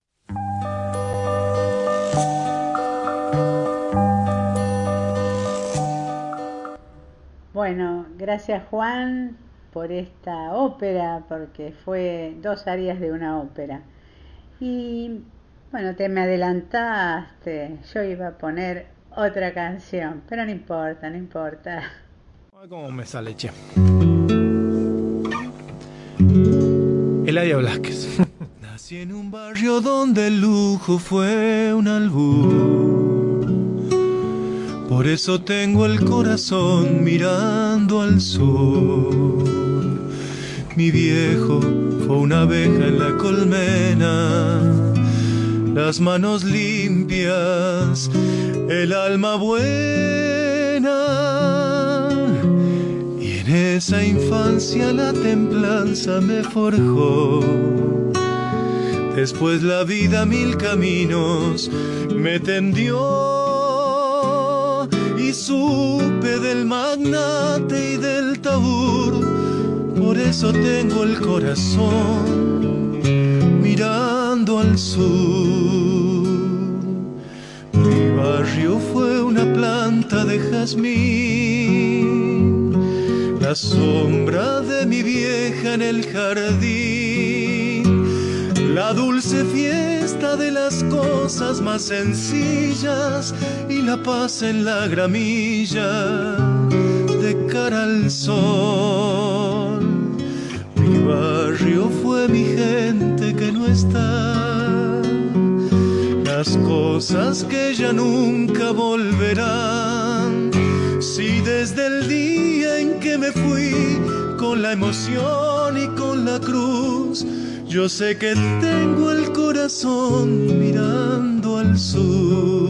Bueno, gracias Juan por esta ópera, porque fue dos áreas de una ópera. Y bueno, te me adelantaste, yo iba a poner otra canción, pero no importa, no importa. ¿Cómo me sale, che? Eladia Blasquez. Nací en un barrio donde el lujo fue un albur. Por eso tengo el corazón mirando al sur. Mi viejo fue una abeja en la colmena las manos limpias, el alma buena. Y en esa infancia la templanza me forjó. Después la vida mil caminos me tendió y supe del magnate y del tabur. Por eso tengo el corazón mirando al sur. Mi barrio fue una planta de jazmín, la sombra de mi vieja en el jardín, la dulce fiesta de las cosas más sencillas y la paz en la gramilla de cara al sol. Mi barrio fue mi gente que no está. Las cosas que ya nunca volverán. Si desde el día en que me fui con la emoción y con la cruz, yo sé que tengo el corazón mirando al sur.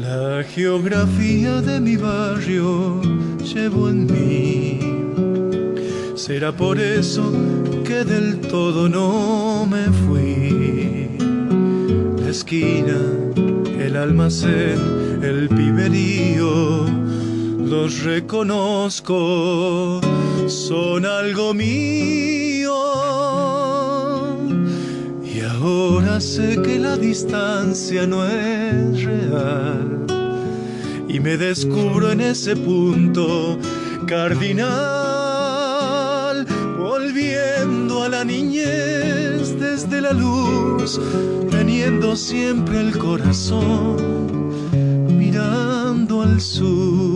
La geografía de mi barrio llevo en mí. Será por eso que del todo no me fui. La esquina, el almacén, el piberío, los reconozco, son algo mío. Y ahora sé que la distancia no es real. Y me descubro en ese punto cardinal, volviendo a la niñez desde la luz, teniendo siempre el corazón mirando al sur.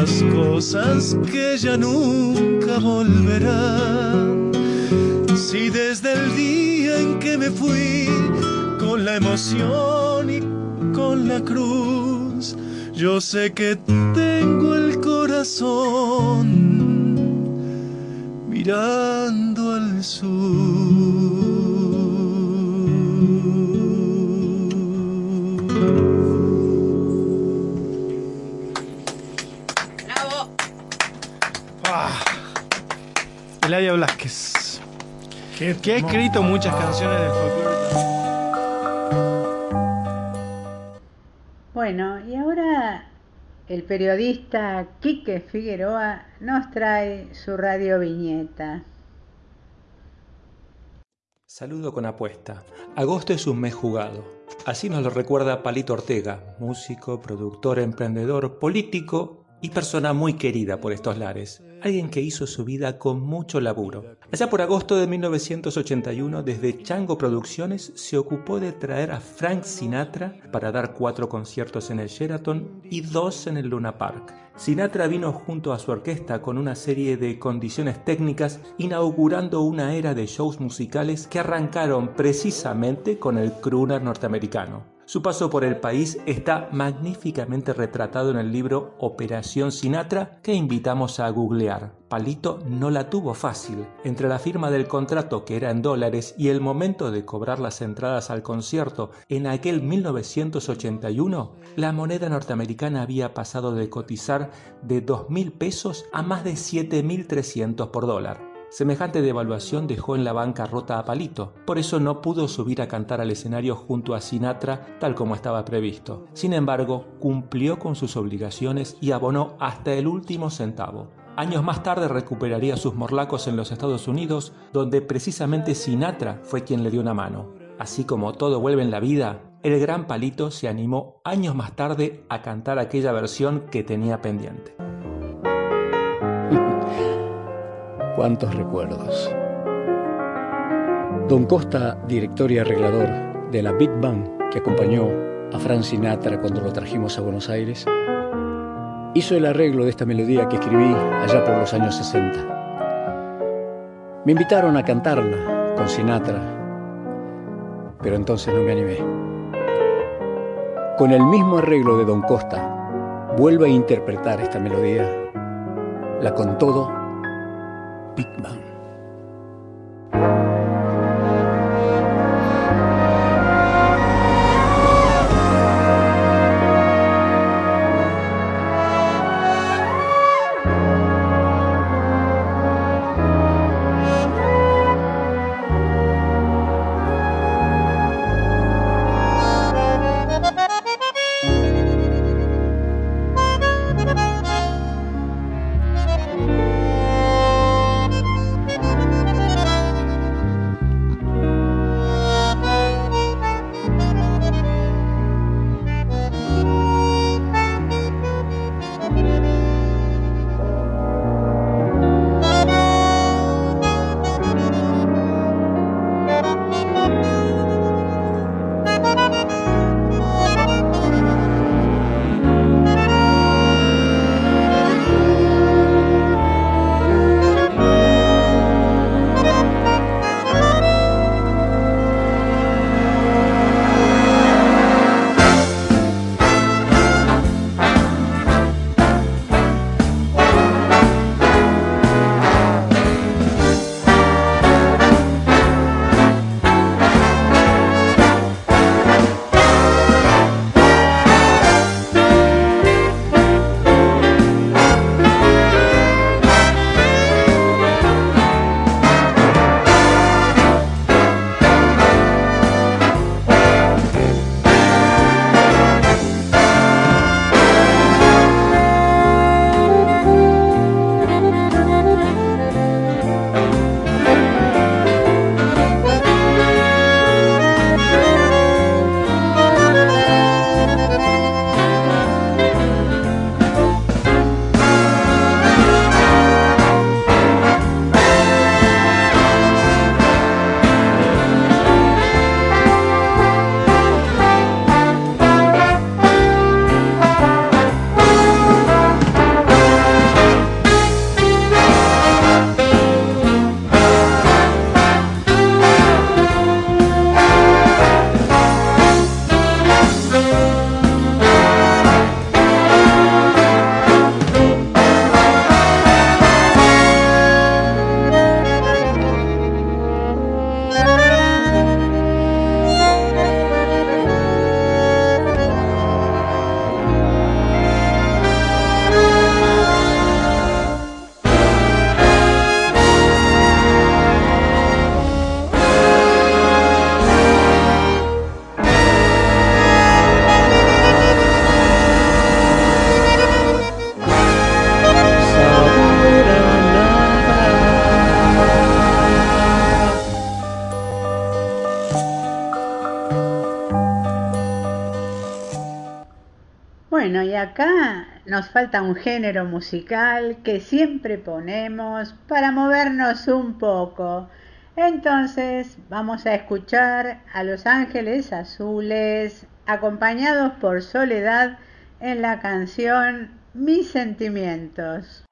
las cosas que ya nunca volverán. Si desde el día en que me fui con la emoción y con la cruz, yo sé que tengo el corazón mirando al sur. Eladia Blasquez. que ha escrito muchas canciones del folclore. Bueno, y ahora el periodista Quique Figueroa nos trae su radio viñeta. Saludo con apuesta. Agosto es un mes jugado. Así nos lo recuerda Palito Ortega, músico, productor, emprendedor, político y persona muy querida por estos lares. Alguien que hizo su vida con mucho laburo. Allá por agosto de 1981, desde Chango Producciones se ocupó de traer a Frank Sinatra para dar cuatro conciertos en el Sheraton y dos en el Luna Park. Sinatra vino junto a su orquesta con una serie de condiciones técnicas, inaugurando una era de shows musicales que arrancaron precisamente con el crooner norteamericano. Su paso por el país está magníficamente retratado en el libro Operación Sinatra que invitamos a googlear. Palito no la tuvo fácil. Entre la firma del contrato que era en dólares y el momento de cobrar las entradas al concierto en aquel 1981, la moneda norteamericana había pasado de cotizar de 2.000 pesos a más de 7.300 por dólar. Semejante devaluación dejó en la banca rota a Palito, por eso no pudo subir a cantar al escenario junto a Sinatra tal como estaba previsto. Sin embargo, cumplió con sus obligaciones y abonó hasta el último centavo. Años más tarde recuperaría sus morlacos en los Estados Unidos, donde precisamente Sinatra fue quien le dio una mano. Así como todo vuelve en la vida, el gran Palito se animó años más tarde a cantar aquella versión que tenía pendiente. Cuántos recuerdos. Don Costa, director y arreglador de la Big Band que acompañó a Frank Sinatra cuando lo trajimos a Buenos Aires, hizo el arreglo de esta melodía que escribí allá por los años 60. Me invitaron a cantarla con Sinatra, pero entonces no me animé. Con el mismo arreglo de Don Costa, vuelve a interpretar esta melodía, la con todo Big Bang. Nos falta un género musical que siempre ponemos para movernos un poco. Entonces vamos a escuchar a Los Ángeles Azules acompañados por Soledad en la canción Mis sentimientos.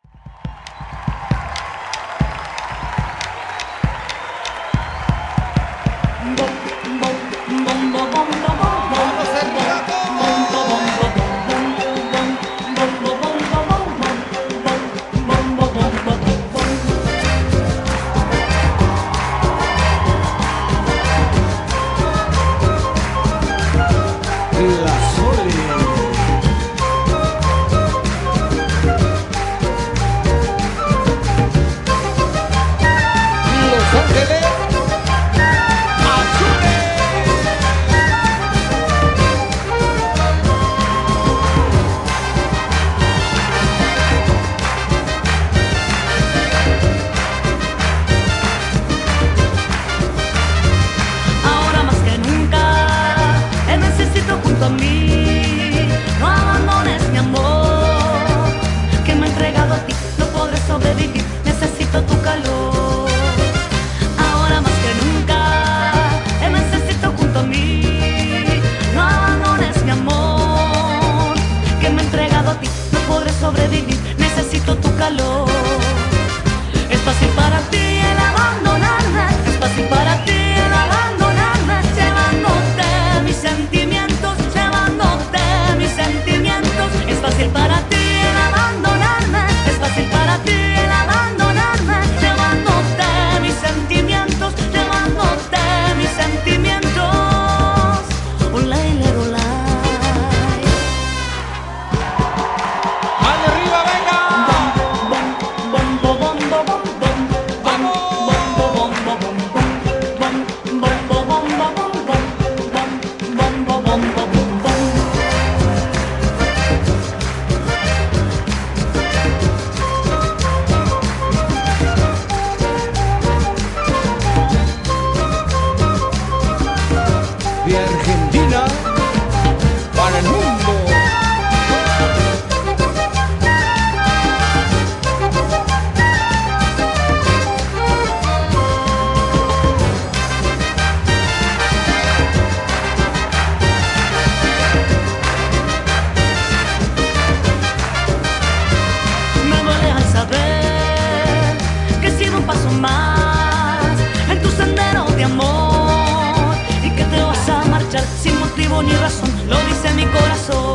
Sin motivo ni razón, lo dice mi corazón.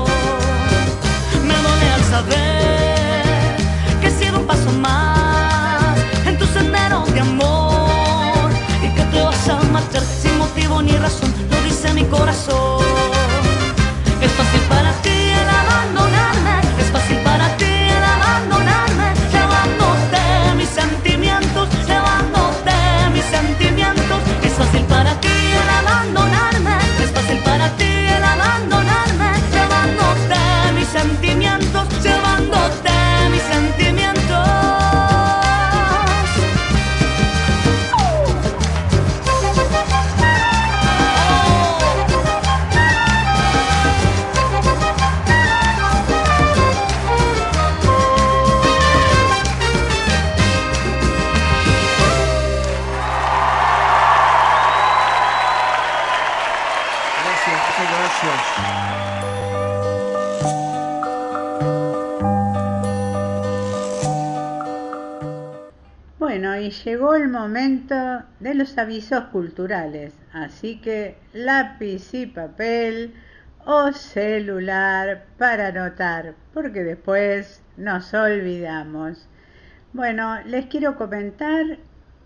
Momento de los avisos culturales, así que lápiz y papel o celular para anotar, porque después nos olvidamos. Bueno, les quiero comentar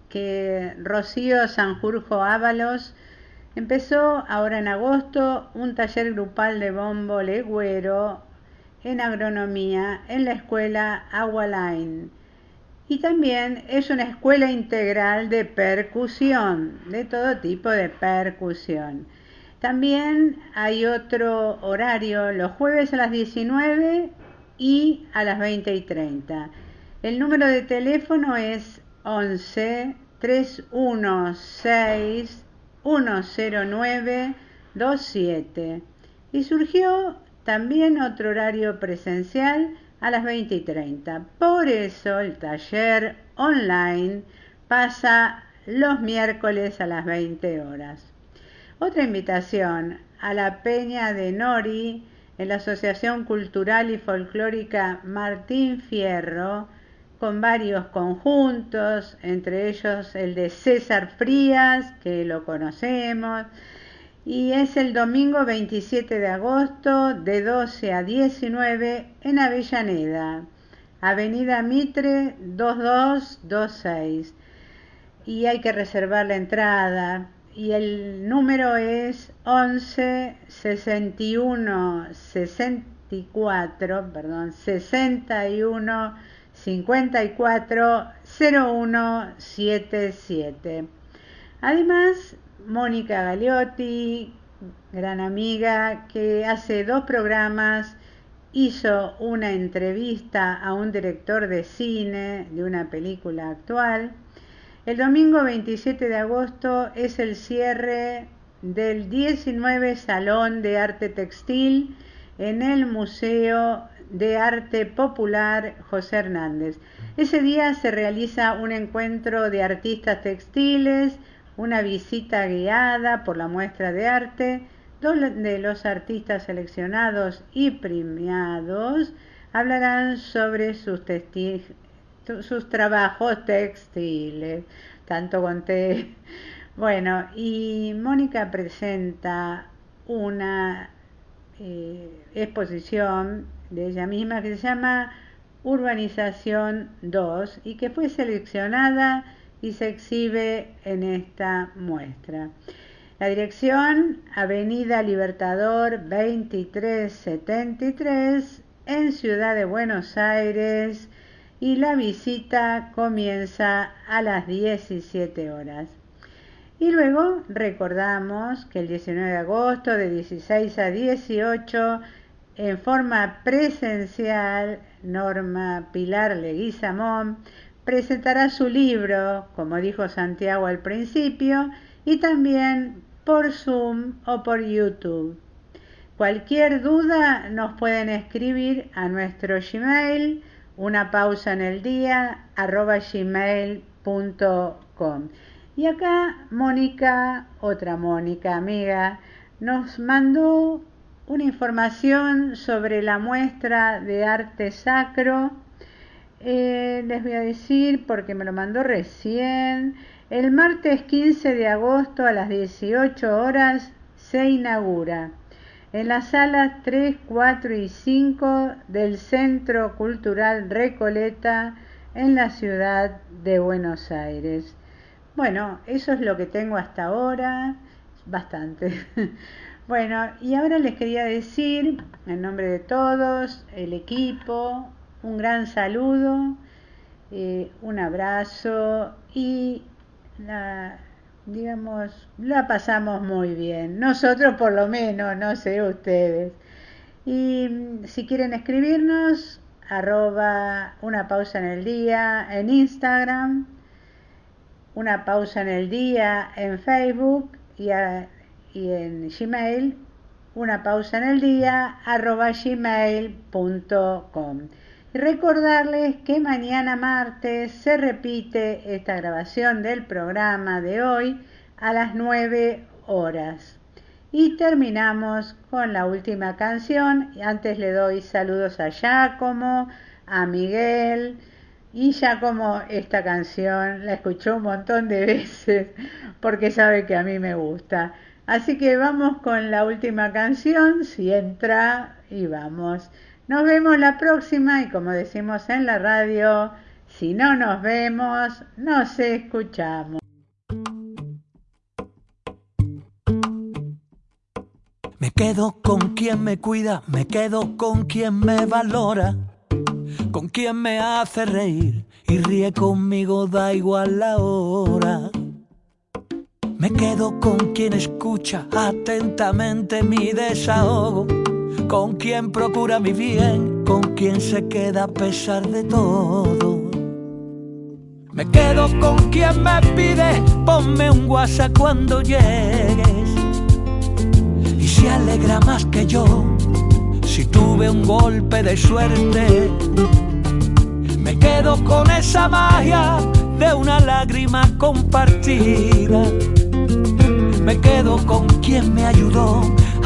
que Rocío Sanjurjo Ábalos empezó ahora en agosto un taller grupal de bombo legüero en agronomía en la escuela Agualine. Y también es una escuela integral de percusión, de todo tipo de percusión. También hay otro horario los jueves a las 19 y a las 20 y 30. El número de teléfono es 11 316 109 27. Y surgió también otro horario presencial a las 20 y 30. Por eso el taller online pasa los miércoles a las 20 horas. Otra invitación a la Peña de Nori en la Asociación Cultural y Folclórica Martín Fierro, con varios conjuntos, entre ellos el de César Frías, que lo conocemos, y es el domingo 27 de agosto de 12 a 19 en Avellaneda, Avenida Mitre 2226. Y hay que reservar la entrada. Y el número es 11 61 64, perdón, 61 54 0177. Además, Mónica Galiotti, gran amiga, que hace dos programas hizo una entrevista a un director de cine de una película actual. El domingo 27 de agosto es el cierre del 19 Salón de Arte Textil en el Museo de Arte Popular José Hernández. Ese día se realiza un encuentro de artistas textiles, una visita guiada por la muestra de arte, donde los artistas seleccionados y premiados hablarán sobre sus, sus trabajos textiles. Tanto conté. Bueno, y Mónica presenta una eh, exposición de ella misma que se llama Urbanización 2 y que fue seleccionada y se exhibe en esta muestra. La dirección, Avenida Libertador 2373 en Ciudad de Buenos Aires y la visita comienza a las 17 horas. Y luego recordamos que el 19 de agosto de 16 a 18 en forma presencial Norma Pilar Leguizamón presentará su libro, como dijo Santiago al principio, y también por Zoom o por YouTube. Cualquier duda nos pueden escribir a nuestro Gmail, una pausa en el día, arroba gmail.com. Y acá Mónica, otra Mónica amiga, nos mandó una información sobre la muestra de arte sacro. Eh, les voy a decir porque me lo mandó recién. El martes 15 de agosto a las 18 horas se inaugura en las salas 3, 4 y 5 del Centro Cultural Recoleta en la ciudad de Buenos Aires. Bueno, eso es lo que tengo hasta ahora, bastante. bueno, y ahora les quería decir, en nombre de todos, el equipo, un gran saludo, eh, un abrazo y la, digamos, la pasamos muy bien. Nosotros por lo menos, no sé ustedes. Y mm, si quieren escribirnos, arroba una pausa en el día en Instagram una pausa en el día en Facebook y, en Gmail, una pausa en el día arroba gmail.com. Recordarles que mañana martes se repite esta grabación del programa de hoy a las 9 horas. Y terminamos con la última canción. Antes le doy saludos a Giacomo, a Miguel, y ya como esta canción la escuchó un montón de veces porque sabe que a mí me gusta. Así que vamos con la última canción, si entra y vamos. Nos vemos la próxima y como decimos en la radio, si no nos vemos, nos escuchamos. Me quedo con quien me cuida, me quedo con quien me valora con quien me hace reír y ríe conmigo, da igual la hora. Me quedo con quien escucha atentamente mi desahogo, con quien procura mi bien, con quien se queda a pesar de todo. Me quedo con quien me pide, ponme un WhatsApp cuando llegues. Y se alegra más que yo si tuve un golpe de suerte. Me quedo con esa magia de una lágrima compartida. Me quedo con quien me ayudó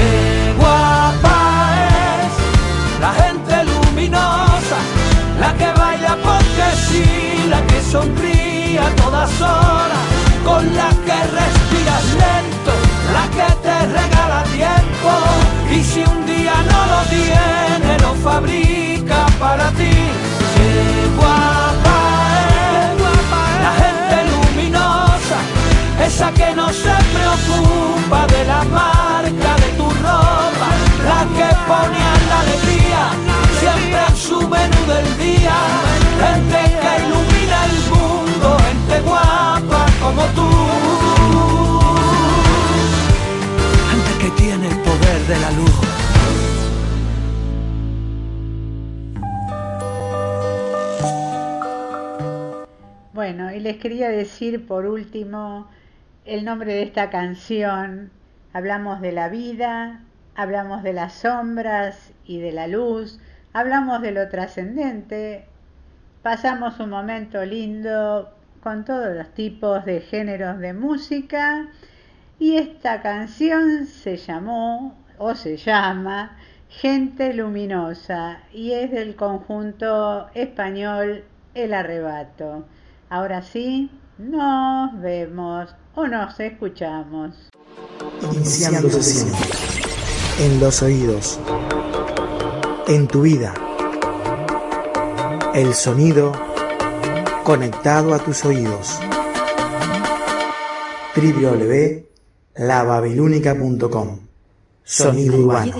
¡Qué guapa es la gente luminosa! La que baila porque sí, la que sonríe a todas horas, con la que respiras lento, la que te regala tiempo. Y si un día no lo tiene, lo fabrica para ti. Qué guapa de la luz. Bueno, y les quería decir por último el nombre de esta canción. Hablamos de la vida, hablamos de las sombras y de la luz, hablamos de lo trascendente, pasamos un momento lindo con todos los tipos de géneros de música y esta canción se llamó o se llama Gente Luminosa y es del conjunto español El Arrebato. Ahora sí, nos vemos o nos escuchamos. Iniciando sesión. En los oídos. En tu vida. El sonido conectado a tus oídos. www.lababilúnica.com Sonido urbano.